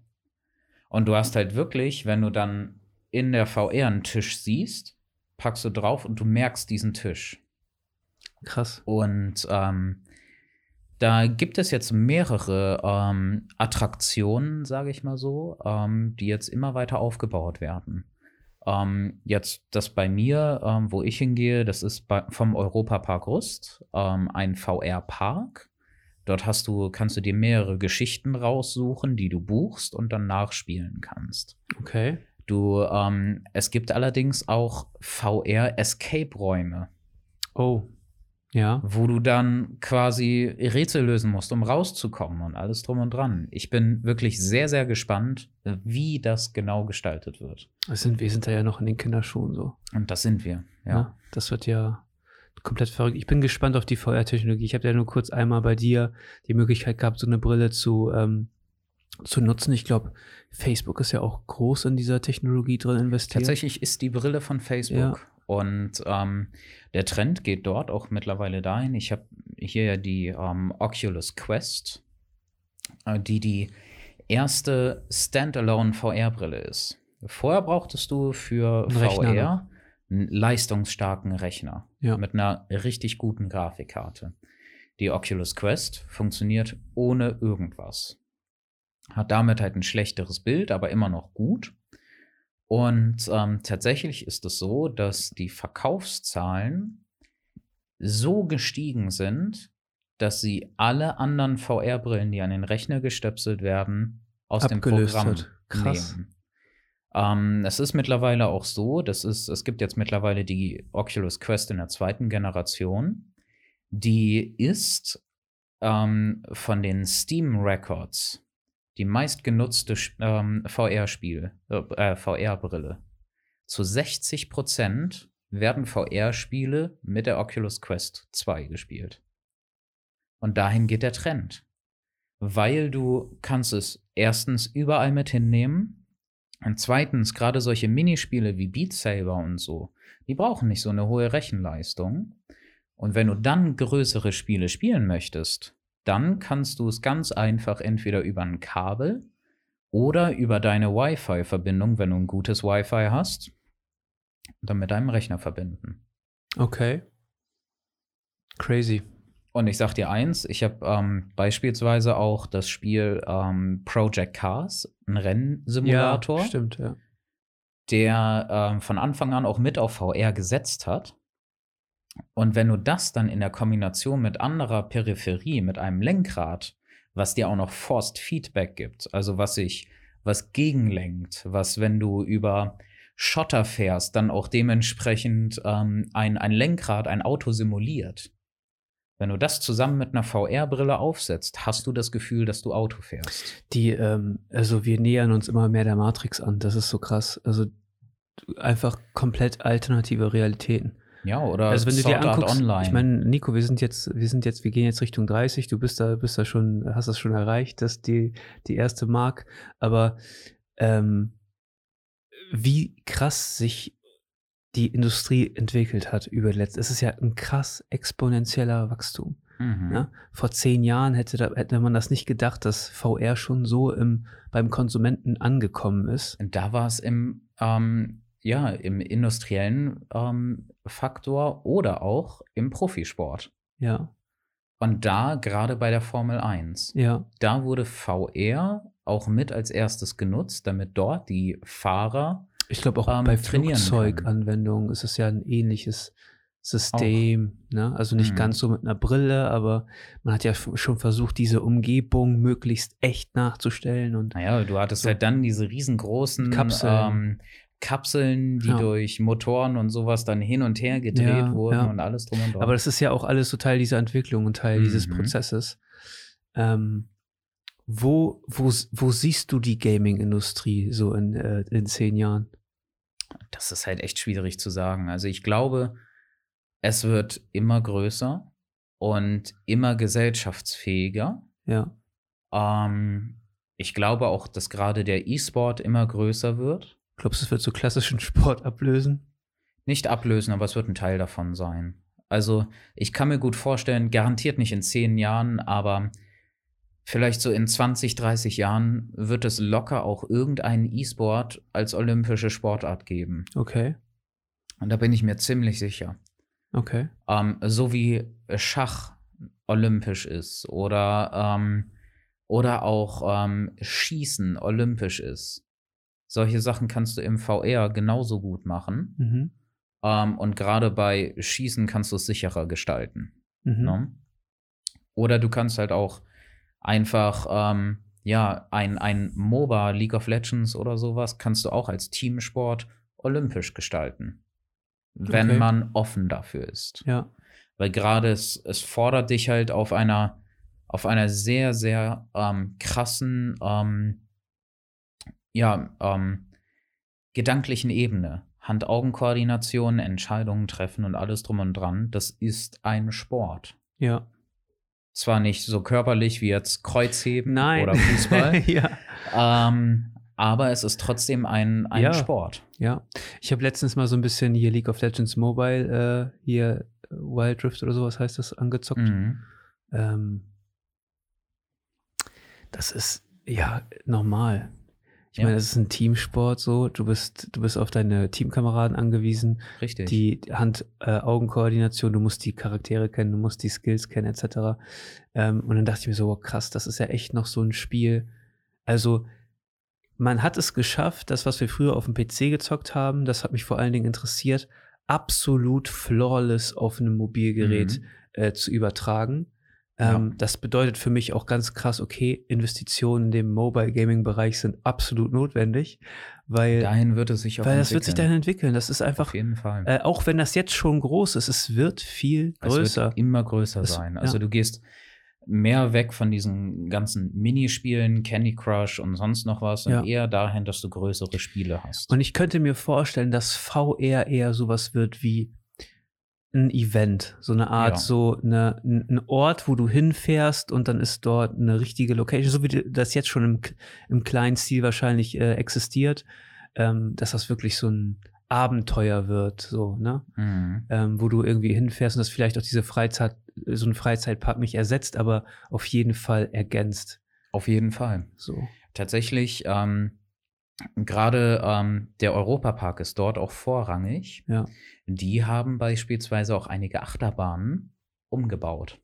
S2: Und du hast halt wirklich, wenn du dann in der VR einen Tisch siehst, packst du drauf und du merkst diesen Tisch.
S1: Krass.
S2: Und ähm, da gibt es jetzt mehrere ähm, Attraktionen, sage ich mal so, ähm, die jetzt immer weiter aufgebaut werden. Ähm, jetzt das bei mir, ähm, wo ich hingehe, das ist bei, vom Europapark Rust, ähm, ein VR-Park. Dort hast du, kannst du dir mehrere Geschichten raussuchen, die du buchst und dann nachspielen kannst.
S1: Okay.
S2: Du, ähm, es gibt allerdings auch VR-Escape-Räume.
S1: Oh. Ja.
S2: Wo du dann quasi Rätsel lösen musst, um rauszukommen und alles drum und dran. Ich bin wirklich sehr, sehr gespannt, wie das genau gestaltet wird.
S1: Das sind, wir sind da ja noch in den Kinderschuhen so.
S2: Und das sind wir, ja. ja
S1: das wird ja komplett verrückt. Ich bin gespannt auf die VR-Technologie. Ich habe ja nur kurz einmal bei dir die Möglichkeit gehabt, so eine Brille zu, ähm, zu nutzen. Ich glaube, Facebook ist ja auch groß in dieser Technologie drin investiert.
S2: Tatsächlich ist die Brille von Facebook. Und ähm, der Trend geht dort auch mittlerweile dahin. Ich habe hier ja die ähm, Oculus Quest, äh, die die erste Standalone VR-Brille ist. Vorher brauchtest du für Ein VR Rechner, ne? einen leistungsstarken Rechner ja. mit einer richtig guten Grafikkarte. Die Oculus Quest funktioniert ohne irgendwas. Hat damit halt ein schlechteres Bild, aber immer noch gut. Und ähm, tatsächlich ist es so, dass die Verkaufszahlen so gestiegen sind, dass sie alle anderen VR-Brillen, die an den Rechner gestöpselt werden, aus Abgelöst dem Programm hat. Krass. nehmen. Ähm, es ist mittlerweile auch so, dass es, es gibt jetzt mittlerweile die Oculus Quest in der zweiten Generation. Die ist ähm, von den Steam Records die meistgenutzte ähm, VR-Spiel, äh, VR-Brille. Zu 60 Prozent werden VR-Spiele mit der Oculus Quest 2 gespielt. Und dahin geht der Trend. Weil du kannst es erstens überall mit hinnehmen und zweitens, gerade solche Minispiele wie Beat Saber und so, die brauchen nicht so eine hohe Rechenleistung. Und wenn du dann größere Spiele spielen möchtest, dann kannst du es ganz einfach entweder über ein Kabel oder über deine Wi-Fi-Verbindung, wenn du ein gutes Wi-Fi hast, dann mit deinem Rechner verbinden.
S1: Okay. Crazy.
S2: Und ich sag dir eins, ich habe ähm, beispielsweise auch das Spiel ähm, Project Cars, ein Rennsimulator.
S1: Ja, stimmt, ja.
S2: Der ähm, von Anfang an auch mit auf VR gesetzt hat. Und wenn du das dann in der Kombination mit anderer Peripherie, mit einem Lenkrad, was dir auch noch Forced Feedback gibt, also was sich, was gegenlenkt, was, wenn du über Schotter fährst, dann auch dementsprechend ähm, ein, ein Lenkrad, ein Auto simuliert. Wenn du das zusammen mit einer VR-Brille aufsetzt, hast du das Gefühl, dass du Auto fährst.
S1: Die, ähm, also wir nähern uns immer mehr der Matrix an. Das ist so krass. Also einfach komplett alternative Realitäten.
S2: Ja, oder
S1: also wenn du dir anguckst, online. ich meine, Nico, wir sind jetzt, wir sind jetzt, wir gehen jetzt Richtung 30, du bist da, bist da schon, hast das schon erreicht, dass die, die erste Mark, aber ähm, wie krass sich die Industrie entwickelt hat über die letzte. Es ist ja ein krass exponentieller Wachstum. Mhm. Ja? Vor zehn Jahren hätte, da, hätte man das nicht gedacht, dass VR schon so im, beim Konsumenten angekommen ist.
S2: Da war es im, ähm, ja, im industriellen ähm, Faktor oder auch im Profisport.
S1: Ja.
S2: Und da, gerade bei der Formel 1,
S1: ja.
S2: da wurde VR auch mit als erstes genutzt, damit dort die Fahrer.
S1: Ich glaube auch ähm, bei Flugzeuganwendungen ist es ja ein ähnliches System. Ne? Also nicht mhm. ganz so mit einer Brille, aber man hat ja schon versucht, diese Umgebung möglichst echt nachzustellen. Und
S2: naja, du hattest so halt dann diese riesengroßen Kapseln. Ähm, Kapseln, die ja. durch Motoren und sowas dann hin und her gedreht ja, wurden ja. und alles drum und dran.
S1: Aber das ist ja auch alles so Teil dieser Entwicklung und Teil mhm. dieses Prozesses. Ähm, wo, wo, wo siehst du die Gaming-Industrie so in, äh, in zehn Jahren?
S2: Das ist halt echt schwierig zu sagen. Also ich glaube, es wird immer größer und immer gesellschaftsfähiger.
S1: Ja.
S2: Ähm, ich glaube auch, dass gerade der E-Sport immer größer wird.
S1: Glaubst du, es wird so klassischen (laughs) Sport ablösen?
S2: Nicht ablösen, aber es wird ein Teil davon sein. Also, ich kann mir gut vorstellen, garantiert nicht in zehn Jahren, aber vielleicht so in 20, 30 Jahren wird es locker auch irgendeinen E-Sport als olympische Sportart geben.
S1: Okay.
S2: Und da bin ich mir ziemlich sicher.
S1: Okay.
S2: Ähm, so wie Schach olympisch ist oder, ähm, oder auch ähm, Schießen olympisch ist. Solche Sachen kannst du im VR genauso gut machen.
S1: Mhm.
S2: Ähm, und gerade bei Schießen kannst du es sicherer gestalten.
S1: Mhm. Ne?
S2: Oder du kannst halt auch einfach, ähm, ja, ein, ein MOBA, League of Legends oder sowas, kannst du auch als Teamsport olympisch gestalten. Wenn okay. man offen dafür ist.
S1: Ja.
S2: Weil gerade es, es fordert dich halt auf einer, auf einer sehr, sehr ähm, krassen, ähm, ja, ähm, gedanklichen Ebene. Hand-Augen-Koordination, Entscheidungen treffen und alles drum und dran, das ist ein Sport.
S1: Ja.
S2: Zwar nicht so körperlich wie jetzt Kreuzheben
S1: Nein.
S2: oder Fußball. (laughs)
S1: ja.
S2: ähm, aber es ist trotzdem ein, ein
S1: ja.
S2: Sport.
S1: Ja. Ich habe letztens mal so ein bisschen hier League of Legends Mobile, äh, hier Wild Rift oder sowas heißt das, angezockt.
S2: Mhm.
S1: Ähm, das ist ja normal. Ich ja. meine, es ist ein Teamsport so. Du bist, du bist auf deine Teamkameraden angewiesen.
S2: Richtig.
S1: Die Hand-Augen-Koordination, du musst die Charaktere kennen, du musst die Skills kennen, etc. Ähm, und dann dachte ich mir so, oh, krass, das ist ja echt noch so ein Spiel. Also, man hat es geschafft, das, was wir früher auf dem PC gezockt haben, das hat mich vor allen Dingen interessiert, absolut flawless auf einem Mobilgerät mhm. äh, zu übertragen. Ähm, ja. Das bedeutet für mich auch ganz krass, okay, Investitionen in dem Mobile Gaming Bereich sind absolut notwendig, weil
S2: dahin wird es sich
S1: auch weil das wird sich dahin entwickeln. Das ist einfach
S2: auf jeden Fall.
S1: Äh, auch wenn das jetzt schon groß ist, es wird viel größer. Es wird
S2: immer größer es, sein. Also ja. du gehst mehr weg von diesen ganzen Minispielen, Candy Crush und sonst noch was und ja. eher dahin, dass du größere Spiele hast.
S1: Und ich könnte mir vorstellen, dass VR eher sowas wird wie ein Event, so eine Art, ja. so eine, ein Ort, wo du hinfährst und dann ist dort eine richtige Location, so wie das jetzt schon im, im kleinen Stil wahrscheinlich äh, existiert, ähm, dass das wirklich so ein Abenteuer wird, so, ne?
S2: Mhm.
S1: Ähm, wo du irgendwie hinfährst und das vielleicht auch diese Freizeit, so ein Freizeitpark nicht ersetzt, aber auf jeden Fall ergänzt.
S2: Auf jeden Fall.
S1: So.
S2: Tatsächlich, ähm, Gerade ähm, der Europapark ist dort auch vorrangig.
S1: Ja.
S2: Die haben beispielsweise auch einige Achterbahnen umgebaut.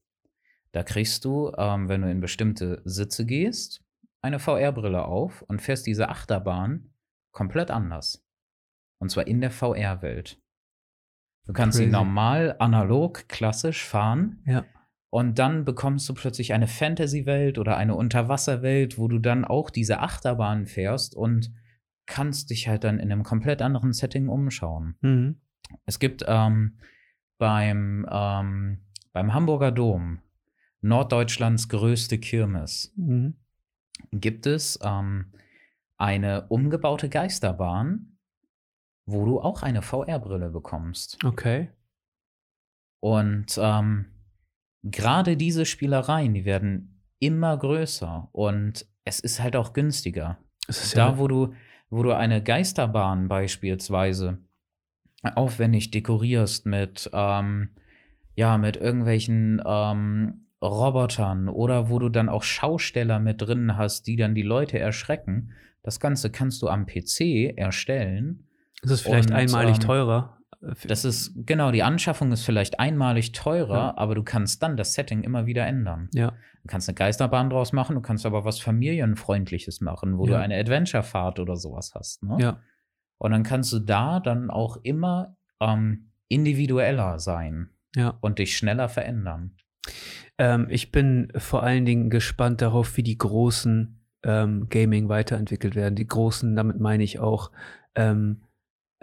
S2: Da kriegst du, ähm, wenn du in bestimmte Sitze gehst, eine VR-Brille auf und fährst diese Achterbahn komplett anders. Und zwar in der VR-Welt. Du kannst Crazy. sie normal, analog, klassisch fahren.
S1: Ja.
S2: Und dann bekommst du plötzlich eine Fantasy-Welt oder eine Unterwasserwelt, wo du dann auch diese Achterbahn fährst und kannst dich halt dann in einem komplett anderen Setting umschauen.
S1: Mhm.
S2: Es gibt ähm, beim, ähm, beim Hamburger Dom, Norddeutschlands größte Kirmes,
S1: Mhm.
S2: gibt es ähm, eine umgebaute Geisterbahn, wo du auch eine VR-Brille bekommst.
S1: Okay.
S2: Und ähm, gerade diese Spielereien, die werden immer größer und es ist halt auch günstiger.
S1: Ist
S2: Da,
S1: ja,
S2: wo du, wo du eine Geisterbahn beispielsweise aufwendig dekorierst mit, ähm, ja, mit irgendwelchen ähm, Robotern oder wo du dann auch Schausteller mit drin hast, die dann die Leute erschrecken. Das Ganze kannst du am PC erstellen.
S1: es ist vielleicht
S2: und,
S1: einmalig
S2: ähm,
S1: teurer.
S2: Das ist, genau, die Anschaffung ist vielleicht einmalig teurer,
S1: Ja.
S2: aber du kannst dann das Setting immer wieder ändern.
S1: ja,
S2: Du kannst eine Geisterbahn draus machen, du kannst aber was Familienfreundliches machen, wo du
S1: Ja.
S2: eine Adventure-Fahrt oder sowas hast. Ne?
S1: ja.
S2: Und dann kannst du da dann auch immer ähm, individueller sein
S1: Ja.
S2: und dich schneller verändern.
S1: Ähm, ich bin vor allen Dingen gespannt darauf, wie die großen ähm, Gaming weiterentwickelt werden. Die großen, damit meine ich auch ähm,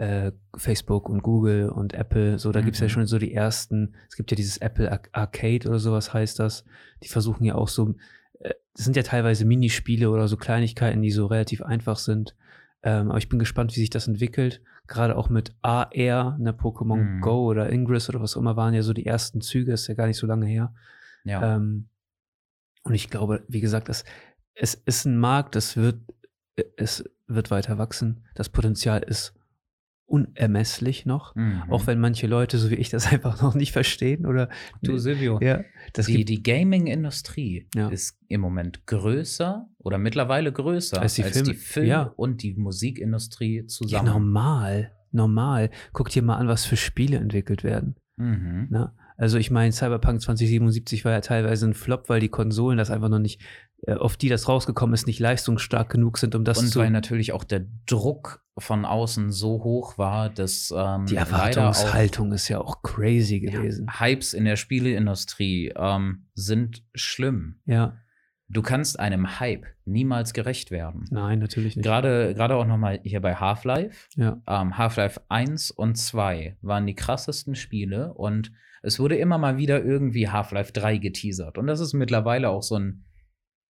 S1: äh, Facebook und Google und Apple. So, da gibt es ja
S2: Mhm.
S1: schon so die ersten. Es gibt ja dieses Apple Ar- Arcade oder sowas heißt das. Die versuchen ja auch so. Äh, das sind ja teilweise Minispiele oder so Kleinigkeiten, die so relativ einfach sind. Ähm, aber ich bin gespannt, wie sich das entwickelt. Gerade auch mit AR, ne, Pokémon
S2: Mhm.
S1: Go oder Ingress oder was auch immer waren ja so die ersten Züge, ist ja gar nicht so lange her.
S2: Ja.
S1: Ähm, und ich glaube, wie gesagt, es, es ist ein Markt, es wird, es wird weiter wachsen. Das Potenzial ist unermesslich noch.
S2: Mhm.
S1: Auch wenn manche Leute, so wie ich, das (laughs) einfach noch nicht verstehen oder
S2: du, Silvio,
S1: ja,
S2: die, die Gaming-Industrie
S1: Ja.
S2: ist im Moment größer oder mittlerweile größer
S1: Als die Filme-
S2: Film-
S1: ja.
S2: und die Musikindustrie
S1: ja,
S2: zusammen.
S1: normal, normal. Guck dir mal an, was für Spiele entwickelt werden.
S2: Mhm.
S1: Ne? Also ich meine, Cyberpunk 2077 war ja teilweise ein Flop, weil die Konsolen das einfach noch nicht, auf die das rausgekommen ist, nicht leistungsstark genug sind, um das
S2: Und
S1: zu.
S2: weil natürlich auch der Druck von außen so hoch war, dass ähm,
S1: die Erwartungshaltung ist ja auch crazy gewesen.
S2: Hypes in der Spieleindustrie ähm, sind schlimm.
S1: Ja,
S2: Du kannst einem Hype niemals gerecht werden.
S1: nein, natürlich nicht.
S2: Gerade, gerade auch nochmal hier bei Half-Life.
S1: Ja,
S2: Ähm, Half-Life 1 und 2 waren die krassesten Spiele und es wurde immer mal wieder irgendwie Half-Life 3 geteasert. Und das ist mittlerweile auch so ein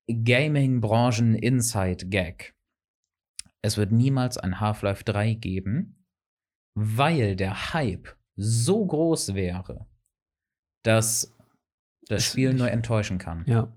S2: Gaming-Branchen-Inside-Gag. Es wird niemals ein Half-Life 3 geben, weil der Hype so groß wäre, dass das Spiel nur enttäuschen kann.
S1: ja.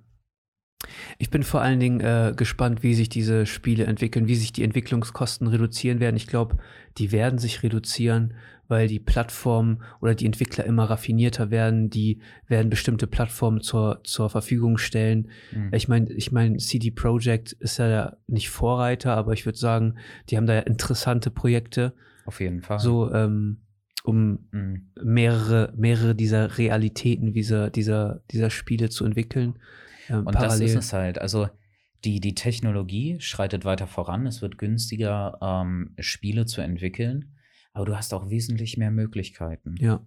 S1: Ich bin vor allen Dingen äh, gespannt, wie sich diese Spiele entwickeln, wie sich die Entwicklungskosten reduzieren werden. Ich glaube, die werden sich reduzieren, weil die Plattformen oder die Entwickler immer raffinierter werden. Die werden bestimmte Plattformen zur, zur Verfügung stellen.
S2: Mhm.
S1: Ich meine, ich meine, CD Projekt ist ja nicht Vorreiter, aber ich würde sagen, die haben da ja interessante Projekte,
S2: Auf jeden Fall.
S1: so ähm, um
S2: Mhm.
S1: mehrere, mehrere dieser Realitäten dieser, dieser, dieser Spiele zu entwickeln. Ähm,
S2: Und das ist es halt. Also die, die Technologie schreitet weiter voran. Es wird günstiger, ähm, Spiele zu entwickeln. Aber du hast auch wesentlich mehr Möglichkeiten.
S1: Ja,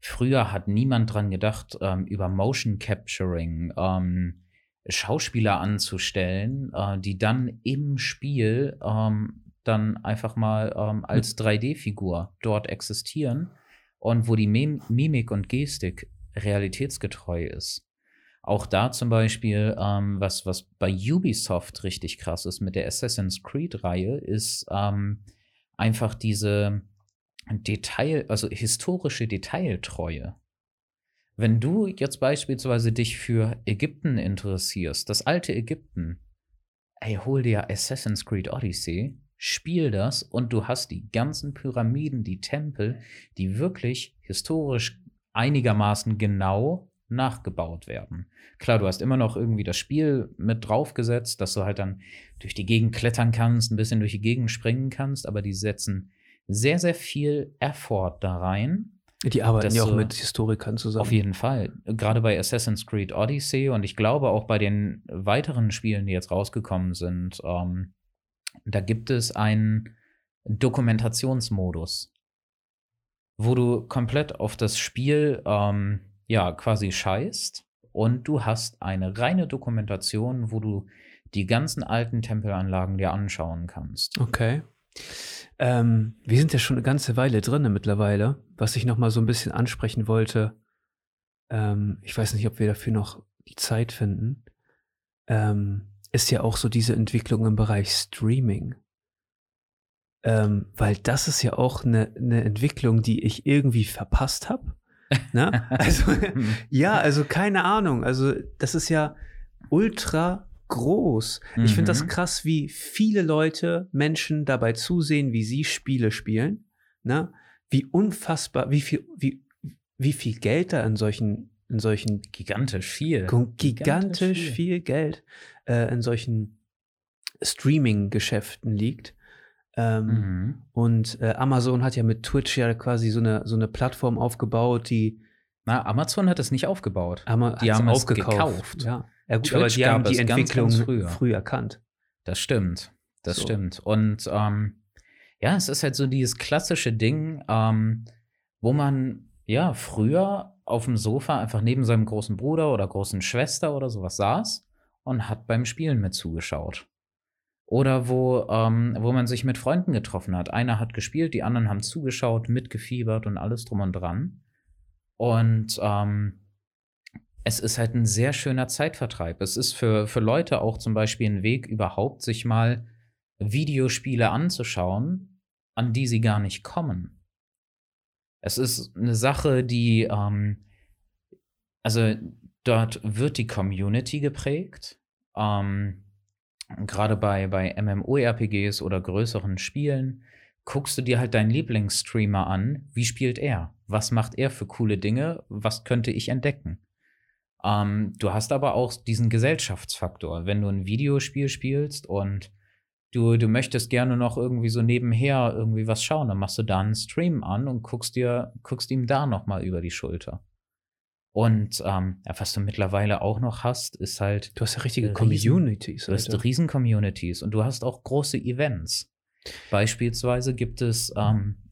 S2: Früher hat niemand dran gedacht, ähm, über Motion Capturing ähm, Schauspieler anzustellen, äh, die dann im Spiel ähm, dann einfach mal ähm, als 3D-Figur dort existieren und wo die Mim Mimik und Gestik realitätsgetreu ist. Auch da zum Beispiel, ähm, was, was bei Ubisoft richtig krass ist mit der Assassin's Creed-Reihe, ist ähm, einfach diese Detail, also historische Detailtreue. Wenn du jetzt beispielsweise dich für Ägypten interessierst, das alte Ägypten, ey, hol dir Assassin's Creed Odyssey, spiel das und du hast die ganzen Pyramiden, die Tempel, die wirklich historisch einigermaßen genau nachgebaut werden. Klar, du hast immer noch irgendwie das Spiel mit draufgesetzt, dass du halt dann durch die Gegend klettern kannst, ein bisschen durch die Gegend springen kannst, aber die setzen sehr, sehr viel Effort da rein.
S1: die arbeiten ja auch mit Historikern zusammen.
S2: Auf jeden Fall. Gerade bei Assassin's Creed Odyssey und ich glaube auch bei den weiteren Spielen, die jetzt rausgekommen sind, ähm, da gibt es einen Dokumentationsmodus, wo du komplett auf das Spiel ähm, ja quasi scheißt und du hast eine reine Dokumentation, wo du die ganzen alten Tempelanlagen dir anschauen kannst.
S1: Okay. Ähm, wir sind ja schon eine ganze Weile drin mittlerweile. Was ich noch mal so ein bisschen ansprechen wollte, ähm, ich weiß nicht, ob wir dafür noch die Zeit finden, ähm, ist ja auch so diese Entwicklung im Bereich Streaming. Ähm, weil das ist ja auch eine, eine Entwicklung, die ich irgendwie verpasst habe. Ne? (laughs) Also, ja, also keine Ahnung. Also, das ist ja ultra groß. Mhm. Ich finde das krass, wie viele Leute, Menschen dabei zusehen, wie sie Spiele spielen. Ne? Wie unfassbar, wie viel, wie, wie viel Geld da in solchen, in solchen
S2: gigantisch viel,
S1: gigantisch, gigantisch viel. viel. Geld äh, in solchen Streaming-Geschäften liegt. Ähm, mhm. Und äh, Amazon hat ja mit Twitch ja quasi so eine, so eine Plattform aufgebaut, die.
S2: Na, Amazon hat es nicht aufgebaut.
S1: Ama die haben es gekauft. Ja. ja gut, aber die haben die Entwicklung ganz, ganz früh erkannt.
S2: Das stimmt. Das so. stimmt. Und ähm, ja, es ist halt so dieses klassische Ding, ähm, wo man ja früher auf dem Sofa einfach neben seinem großen Bruder oder großen Schwester oder sowas saß und hat beim Spielen mit zugeschaut. Oder wo, ähm, wo man sich mit Freunden getroffen hat. Einer hat gespielt, die anderen haben zugeschaut, mitgefiebert und alles drum und dran. Und ähm, es ist halt ein sehr schöner Zeitvertreib. Es ist für, für Leute auch zum Beispiel ein Weg, überhaupt sich mal Videospiele anzuschauen, an die sie gar nicht kommen. Es ist eine Sache, die, ähm, also dort wird die Community geprägt. Ähm, gerade bei, bei MMORPGs oder größeren Spielen, guckst du dir halt deinen Lieblingsstreamer an. Wie spielt er? Was macht er für coole Dinge? Was könnte ich entdecken? Ähm, du hast aber auch diesen Gesellschaftsfaktor. Wenn du ein Videospiel spielst und du, du möchtest gerne noch irgendwie so nebenher irgendwie was schauen, dann machst du da einen Stream an und guckst dir, guckst ihm da noch mal über die Schulter. Und ähm, was du mittlerweile auch noch hast, ist halt.
S1: Du hast ja richtige Communities.
S2: Du hast Riesen-Communities und du hast auch große Events. Beispielsweise gibt es ähm,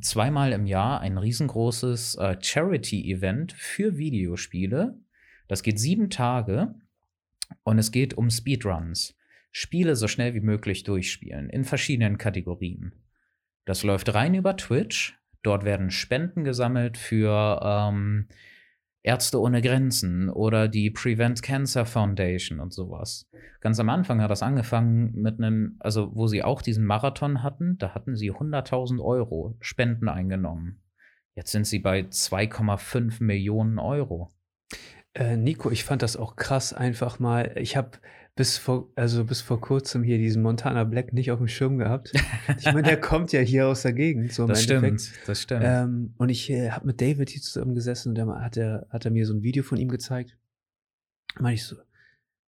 S2: zweimal im Jahr ein riesengroßes äh, Charity-Event für Videospiele. Das geht sieben Tage und es geht um Speedruns. Spiele so schnell wie möglich durchspielen in verschiedenen Kategorien. Das läuft rein über Twitch. Dort werden Spenden gesammelt für ähm, Ärzte ohne Grenzen oder die Prevent Cancer Foundation und sowas. Ganz am Anfang hat das angefangen mit einem, also wo sie auch diesen Marathon hatten, da hatten sie 100.000 Euro Spenden eingenommen. Jetzt sind sie bei 2,5 Millionen Euro.
S1: Äh, Nico, ich fand das auch krass einfach mal. Ich habe bis vor, also bis vor kurzem hier diesen Montana Black nicht auf dem Schirm gehabt. Ich meine, der (laughs) kommt ja hier aus der Gegend. So
S2: das stimmt, das stimmt.
S1: Ähm, und ich äh, habe mit David hier zusammen gesessen und der hat, er, hat er mir so ein Video von ihm gezeigt. Meine ich so,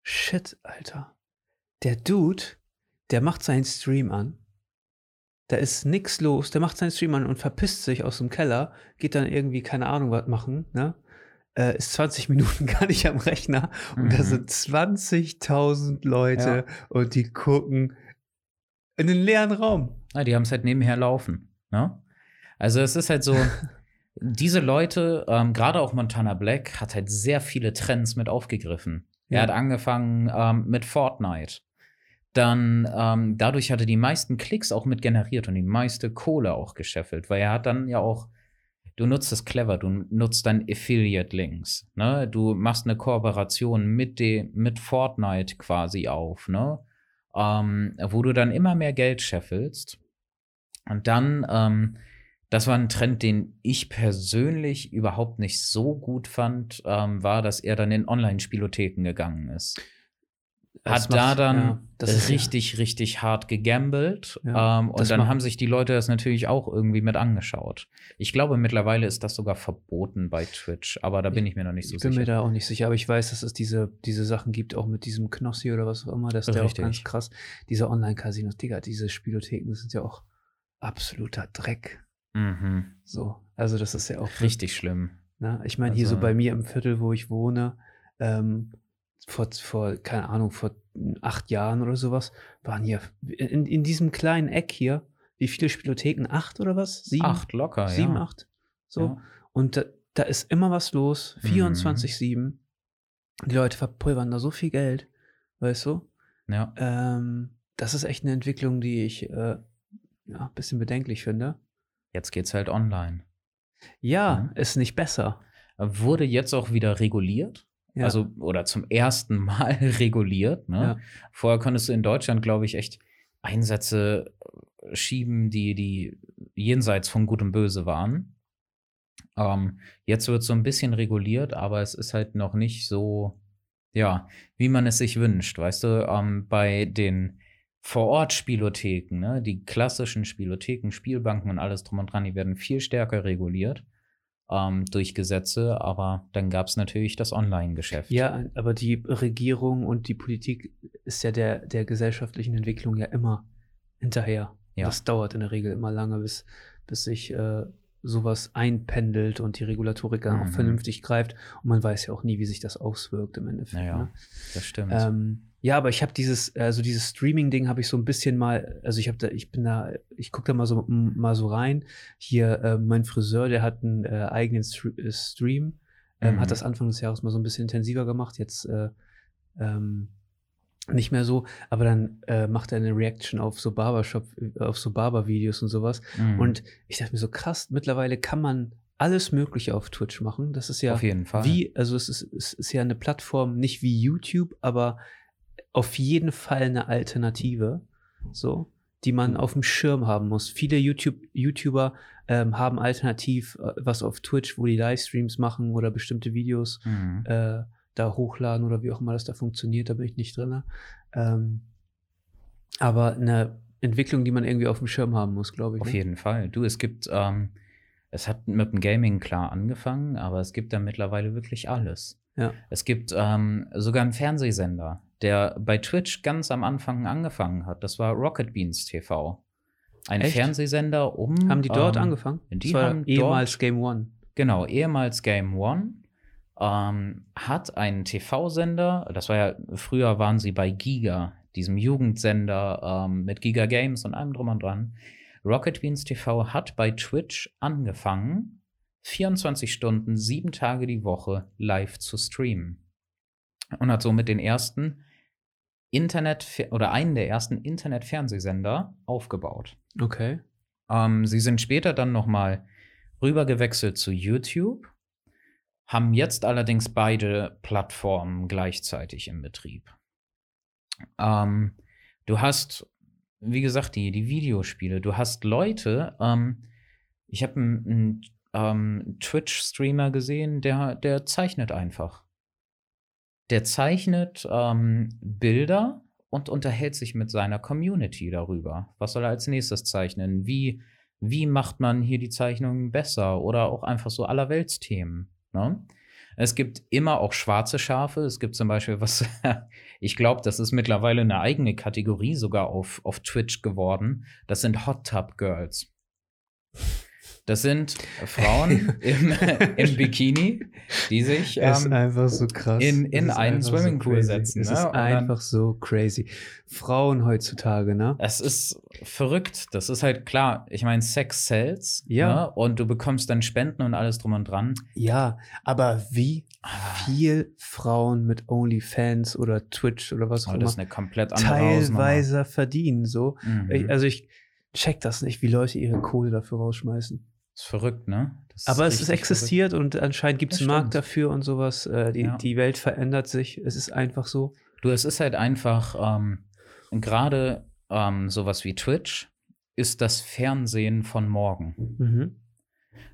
S1: shit, Alter. Der Dude, der macht seinen Stream an. Da ist nix los. Der macht seinen Stream an und verpisst sich aus dem Keller, geht dann irgendwie, keine Ahnung, was machen, ne? Äh, ist 20 Minuten (laughs) gar nicht am Rechner und mhm. da sind 20.000 Leute ja. und die gucken in den leeren Raum.
S2: Ja, die haben es halt nebenher laufen. Ne? Also es ist halt so, (laughs) diese Leute, ähm, gerade auch Montana Black, hat halt sehr viele Trends mit aufgegriffen. Ja. Er hat angefangen ähm, mit Fortnite. Dann ähm, dadurch hatte die meisten Klicks auch mit generiert und die meiste Kohle auch gescheffelt, weil er hat dann ja auch du nutzt es clever, du nutzt dann Affiliate-Links. Ne? Du machst eine Kooperation mit, de, mit Fortnite quasi auf, ne? Ähm, wo du dann immer mehr Geld scheffelst. Und dann, ähm, das war ein Trend, den ich persönlich überhaupt nicht so gut fand, ähm, war, dass er dann in Online-Spielotheken gegangen ist hat macht, da dann ja, richtig, ja. richtig hart gegambelt. Ja, ähm, und dann macht. haben sich die Leute das natürlich auch irgendwie mit angeschaut. Ich glaube, mittlerweile ist das sogar verboten bei Twitch, aber da bin ich mir noch nicht so
S1: sicher.
S2: Ich
S1: bin mir da auch nicht sicher, aber ich weiß, dass es diese, diese Sachen gibt, auch mit diesem Knossi oder was auch immer. Das ist ja auch ganz krass. Diese Online-Casinos, Digga, diese Spielotheken, das sind ja auch absoluter Dreck. Mhm. So, also das ist ja auch
S2: richtig schlimm.
S1: Na, ich meine, also, hier so also bei mir im Viertel, wo ich wohne, ähm, vor, vor, keine Ahnung, vor acht Jahren oder sowas, waren hier in, in diesem kleinen Eck hier, wie viele Spielotheken? Acht oder was?
S2: Sieben? Acht locker,
S1: Sieben,
S2: ja.
S1: acht. So. Ja. Und da, da, ist immer was los, 24-7. Mhm. Die Leute verpulvern da so viel Geld, weißt du?
S2: Ja.
S1: Ähm, das ist echt eine Entwicklung, die ich äh, ja, ein bisschen bedenklich finde.
S2: Jetzt geht's halt online.
S1: Ja, mhm. ist nicht besser.
S2: Wurde jetzt auch wieder reguliert. Ja. Also, oder zum ersten Mal (laughs) reguliert. Ne? Ja. Vorher konntest du in Deutschland, glaube ich, echt Einsätze schieben, die, die jenseits von Gut und Böse waren. Ähm, jetzt wird so ein bisschen reguliert, aber es ist halt noch nicht so, ja, wie man es sich wünscht. Weißt du, ähm, bei den Vor-Ort-Spielotheken, ne, die klassischen Spielotheken, Spielbanken und alles drum und dran, die werden viel stärker reguliert ähm, durch Gesetze, aber dann gab es natürlich das Online-Geschäft.
S1: Ja, aber die Regierung und die Politik ist ja der, der gesellschaftlichen Entwicklung ja immer hinterher. Ja. Das dauert in der Regel immer lange, bis, bis sich äh, sowas einpendelt und die Regulatorik dann mhm. auch vernünftig greift. Und man weiß ja auch nie, wie sich das auswirkt im Endeffekt.
S2: Naja, ne? das stimmt.
S1: Ähm, ja, aber ich habe dieses, also dieses Streaming-Ding habe ich so ein bisschen mal, also ich habe da, ich bin da, ich gucke da mal so mal so rein. Hier, äh, mein Friseur, der hat einen äh, eigenen äh, Stream, ähm, mhm. hat das Anfang des Jahres mal so ein bisschen intensiver gemacht. Jetzt äh, ähm, nicht mehr so, aber dann äh, macht er eine Reaction auf so Barbershop, auf so Barber-Videos und sowas. Mhm. Und ich dachte mir so, krass, mittlerweile kann man alles Mögliche auf Twitch machen. Das ist ja
S2: auf jeden Fall.
S1: wie, also es ist, es ist ja eine Plattform, nicht wie YouTube, aber auf jeden Fall eine Alternative, so, die man auf dem Schirm haben muss. Viele YouTube, YouTuber ähm, haben alternativ äh, was auf Twitch, wo die Livestreams machen oder bestimmte Videos. Mhm. Äh, da hochladen oder wie auch immer das da funktioniert, da bin ich nicht drin. Ähm, aber eine Entwicklung, die man irgendwie auf dem Schirm haben muss, glaube ich.
S2: Auf ne? jeden Fall. Du, es gibt, ähm, es hat mit dem Gaming klar angefangen, aber es gibt da mittlerweile wirklich alles.
S1: Ja.
S2: Es gibt ähm, sogar einen Fernsehsender, der bei Twitch ganz am Anfang angefangen hat. Das war Rocket Beans TV. Ein Echt? Fernsehsender um.
S1: Haben die dort ähm, angefangen?
S2: Die haben ehemals
S1: dort, Game One.
S2: Genau, ehemals Game One ähm, hat einen TV-Sender, das war ja, früher waren sie bei Giga, diesem Jugendsender ähm, mit Giga Games und allem drum und dran. Rocket Beans TV hat bei Twitch angefangen, 24 Stunden, sieben Tage die Woche live zu streamen. Und hat somit den ersten Internet- oder einen der ersten Internet-Fernsehsender aufgebaut.
S1: Okay.
S2: Ähm, sie sind später dann nochmal rübergewechselt zu YouTube haben jetzt allerdings beide Plattformen gleichzeitig im Betrieb. Ähm, du hast, wie gesagt, die, die Videospiele. Du hast Leute, ähm, ich habe einen, einen ähm, Twitch-Streamer gesehen, der, der zeichnet einfach. Der zeichnet ähm, Bilder und unterhält sich mit seiner Community darüber. Was soll er als nächstes zeichnen? Wie, wie macht man hier die Zeichnungen besser? Oder auch einfach so allerweltsthemen. Ne? Es gibt immer auch schwarze Schafe. Es gibt zum Beispiel was, (laughs) ich glaube, das ist mittlerweile eine eigene Kategorie sogar auf, auf Twitch geworden. Das sind Hot Tub Girls. Das sind Frauen (laughs) im, im, Bikini, die sich
S1: ähm, einfach so krass.
S2: in, in einen Swimmingpool
S1: so
S2: setzen.
S1: Es ne? ist einfach so crazy. Frauen heutzutage, ne?
S2: Es ist verrückt. Das ist halt klar. Ich meine, Sex sells.
S1: Ja.
S2: Ne? Und du bekommst dann Spenden und alles drum und dran.
S1: Ja, aber wie ah. viel Frauen mit OnlyFans oder Twitch oder was auch
S2: immer das ist eine komplett andere
S1: teilweise Hausnummer. verdienen. So. Mhm. Ich, also ich check das nicht, wie Leute ihre Kohle dafür rausschmeißen.
S2: Das ist verrückt, ne?
S1: Das Aber es ist existiert verrückt. und anscheinend gibt es einen Markt dafür und sowas. Äh, die, ja. die Welt verändert sich. Es ist einfach so.
S2: Du, es ist halt einfach, ähm, gerade ähm, sowas wie Twitch ist das Fernsehen von morgen. Mhm.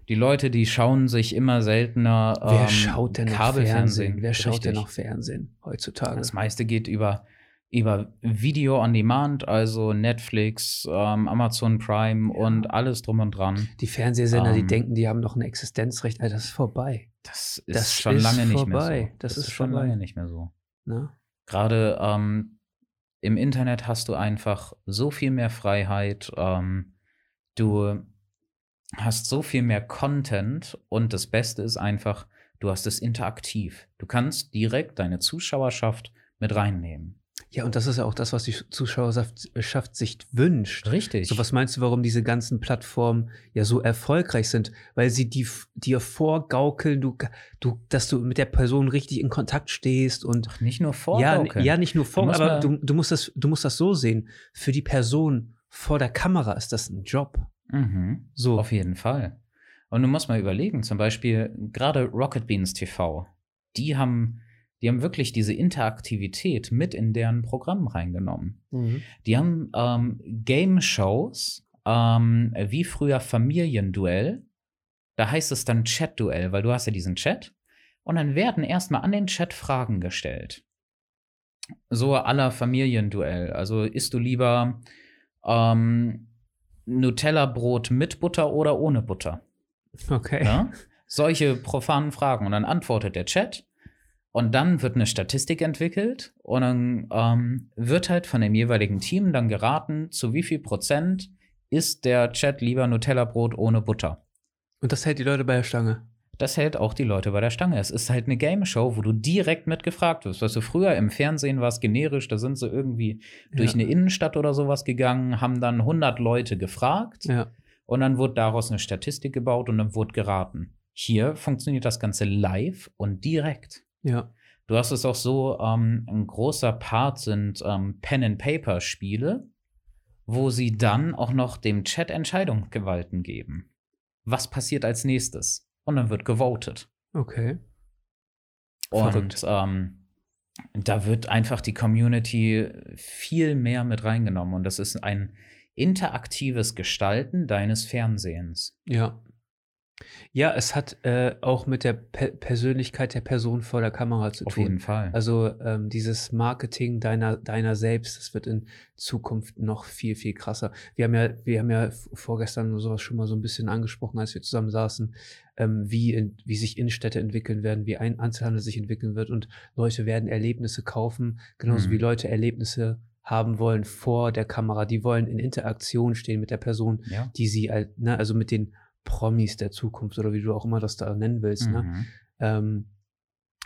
S2: Die Leute, die schauen sich immer seltener
S1: ähm, Wer schaut denn noch Fernsehen? Wer schaut Richtig. denn noch Fernsehen heutzutage?
S2: Das meiste geht über über Video on Demand, also Netflix, ähm, Amazon Prime ja. und alles drum und dran.
S1: Die Fernsehsender, ähm, die denken, die haben noch ein Existenzrecht, Alter, das ist vorbei.
S2: Das ist das schon ist lange nicht
S1: vorbei.
S2: mehr so.
S1: Das, das ist, ist schon vorbei. lange
S2: nicht mehr so.
S1: Na?
S2: Gerade ähm, im Internet hast du einfach so viel mehr Freiheit. Ähm, du hast so viel mehr Content und das Beste ist einfach, du hast es interaktiv. Du kannst direkt deine Zuschauerschaft mit reinnehmen.
S1: Ja, und das ist ja auch das, was die Zuschauerschaft sich wünscht.
S2: Richtig.
S1: So, was meinst du, warum diese ganzen Plattformen ja so erfolgreich sind? Weil sie die, dir vorgaukeln, du, du, dass du mit der Person richtig in Kontakt stehst und.
S2: Ach, nicht nur vorgaukeln.
S1: Ja, ja nicht nur vorgaukeln, aber du, du, musst das, du musst das so sehen. Für die Person vor der Kamera ist das ein Job.
S2: Mhm. So. Auf jeden Fall. Und du musst mal überlegen, zum Beispiel gerade Rocket Beans TV, die haben, die haben wirklich diese Interaktivität mit in deren Programm reingenommen. Mhm. Die haben ähm, Game-Shows, ähm, wie früher Familienduell. Da heißt es dann Chat-Duell, weil du hast ja diesen Chat. Und dann werden erstmal an den Chat Fragen gestellt. So aller Familienduell. Also isst du lieber ähm, Nutella-Brot mit Butter oder ohne Butter?
S1: Okay.
S2: Ja? Solche profanen Fragen. Und dann antwortet der Chat. Und dann wird eine Statistik entwickelt und dann ähm, wird halt von dem jeweiligen Team dann geraten, zu wie viel Prozent isst der Chat lieber Nutella-Brot ohne Butter.
S1: Und das hält die Leute bei der Stange.
S2: Das hält auch die Leute bei der Stange. Es ist halt eine Game Show, wo du direkt mitgefragt wirst. Weißt du, früher im Fernsehen war es generisch, da sind sie irgendwie ja. durch eine Innenstadt oder sowas gegangen, haben dann 100 Leute gefragt
S1: ja.
S2: und dann wurde daraus eine Statistik gebaut und dann wurde geraten. Hier funktioniert das Ganze live und direkt.
S1: Ja.
S2: Du hast es auch so, ähm, ein großer Part sind ähm, Pen-and-Paper-Spiele, wo sie dann auch noch dem Chat Entscheidungsgewalten geben. Was passiert als nächstes? Und dann wird gewotet.
S1: Okay.
S2: Und ähm, da wird einfach die Community viel mehr mit reingenommen. Und das ist ein interaktives Gestalten deines Fernsehens.
S1: Ja. Ja, es hat äh, auch mit der Pe Persönlichkeit der Person vor der Kamera zu
S2: Auf
S1: tun.
S2: Auf jeden Fall.
S1: Also ähm, dieses Marketing deiner, deiner selbst, das wird in Zukunft noch viel, viel krasser. Wir haben ja, wir haben ja vorgestern sowas schon mal so ein bisschen angesprochen, als wir zusammen saßen, ähm, wie, in, wie sich Innenstädte entwickeln werden, wie ein Einzelhandel sich entwickeln wird und Leute werden Erlebnisse kaufen, genauso mhm. wie Leute Erlebnisse haben wollen vor der Kamera. Die wollen in Interaktion stehen mit der Person,
S2: ja.
S1: die sie, ne, also mit den Promis der Zukunft oder wie du auch immer das da nennen willst. Ne? Mhm. Ne? Ähm,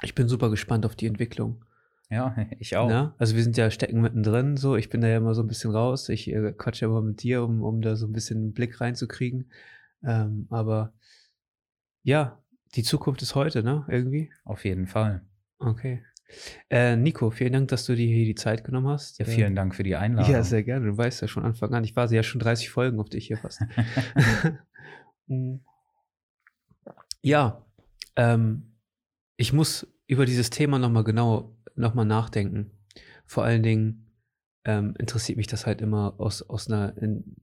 S1: ich bin super gespannt auf die Entwicklung.
S2: Ja, (laughs) ich auch.
S1: Ne? Also wir sind ja stecken mittendrin, so. Ich bin da ja immer so ein bisschen raus. Ich äh, quatsche immer mit dir, um, um da so ein bisschen einen Blick reinzukriegen. Ähm, aber ja, die Zukunft ist heute, ne? Irgendwie.
S2: Auf jeden Fall.
S1: Okay. Äh, Nico, vielen Dank, dass du dir hier die Zeit genommen hast.
S2: Ja, vielen
S1: äh,
S2: Dank für die Einladung.
S1: Ja, sehr gerne. Du weißt ja schon Anfang an. Ich war ja schon 30 Folgen auf dich hier fast. (laughs) (laughs) Mhm. Ja, ähm, ich muss über dieses Thema nochmal genau nochmal nachdenken. Vor allen Dingen ähm, interessiert mich das halt immer aus, aus einer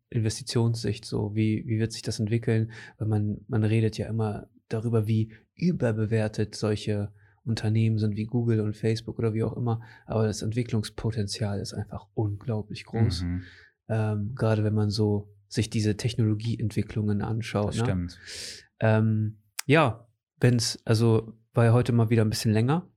S1: Investitionssicht. So, wie, wie wird sich das entwickeln? Weil man, man redet ja immer darüber, wie überbewertet solche Unternehmen sind wie Google und Facebook oder wie auch immer. Aber das Entwicklungspotenzial ist einfach unglaublich groß. Mhm. Ähm, gerade wenn man so sich diese Technologieentwicklungen anschaut.
S2: Das ne? stimmt.
S1: Ähm, ja, wenn es, also war ja heute mal wieder ein bisschen länger.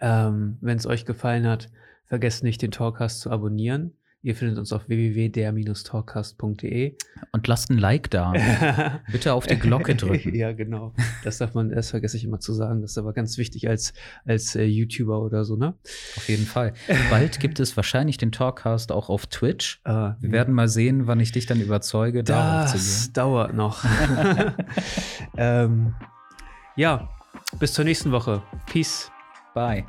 S1: Ähm, wenn es euch gefallen hat, vergesst nicht, den Talkcast zu abonnieren. Ihr findet uns auf www.der-talkcast.de.
S2: Und lasst ein Like da. (laughs) Bitte auf die Glocke drücken.
S1: ja, genau. Das darf man, das vergesse ich immer zu sagen. Das ist aber ganz wichtig als, als äh, YouTuber oder so, ne?
S2: Auf jeden Fall. Bald gibt es wahrscheinlich den Talkcast auch auf Twitch. Ah, Wir werden mal sehen, wann ich dich dann überzeuge,
S1: darauf zu gehen. Das dauert noch. (laughs) (laughs) ähm, ja, bis zur nächsten Woche. Peace.
S2: Bye.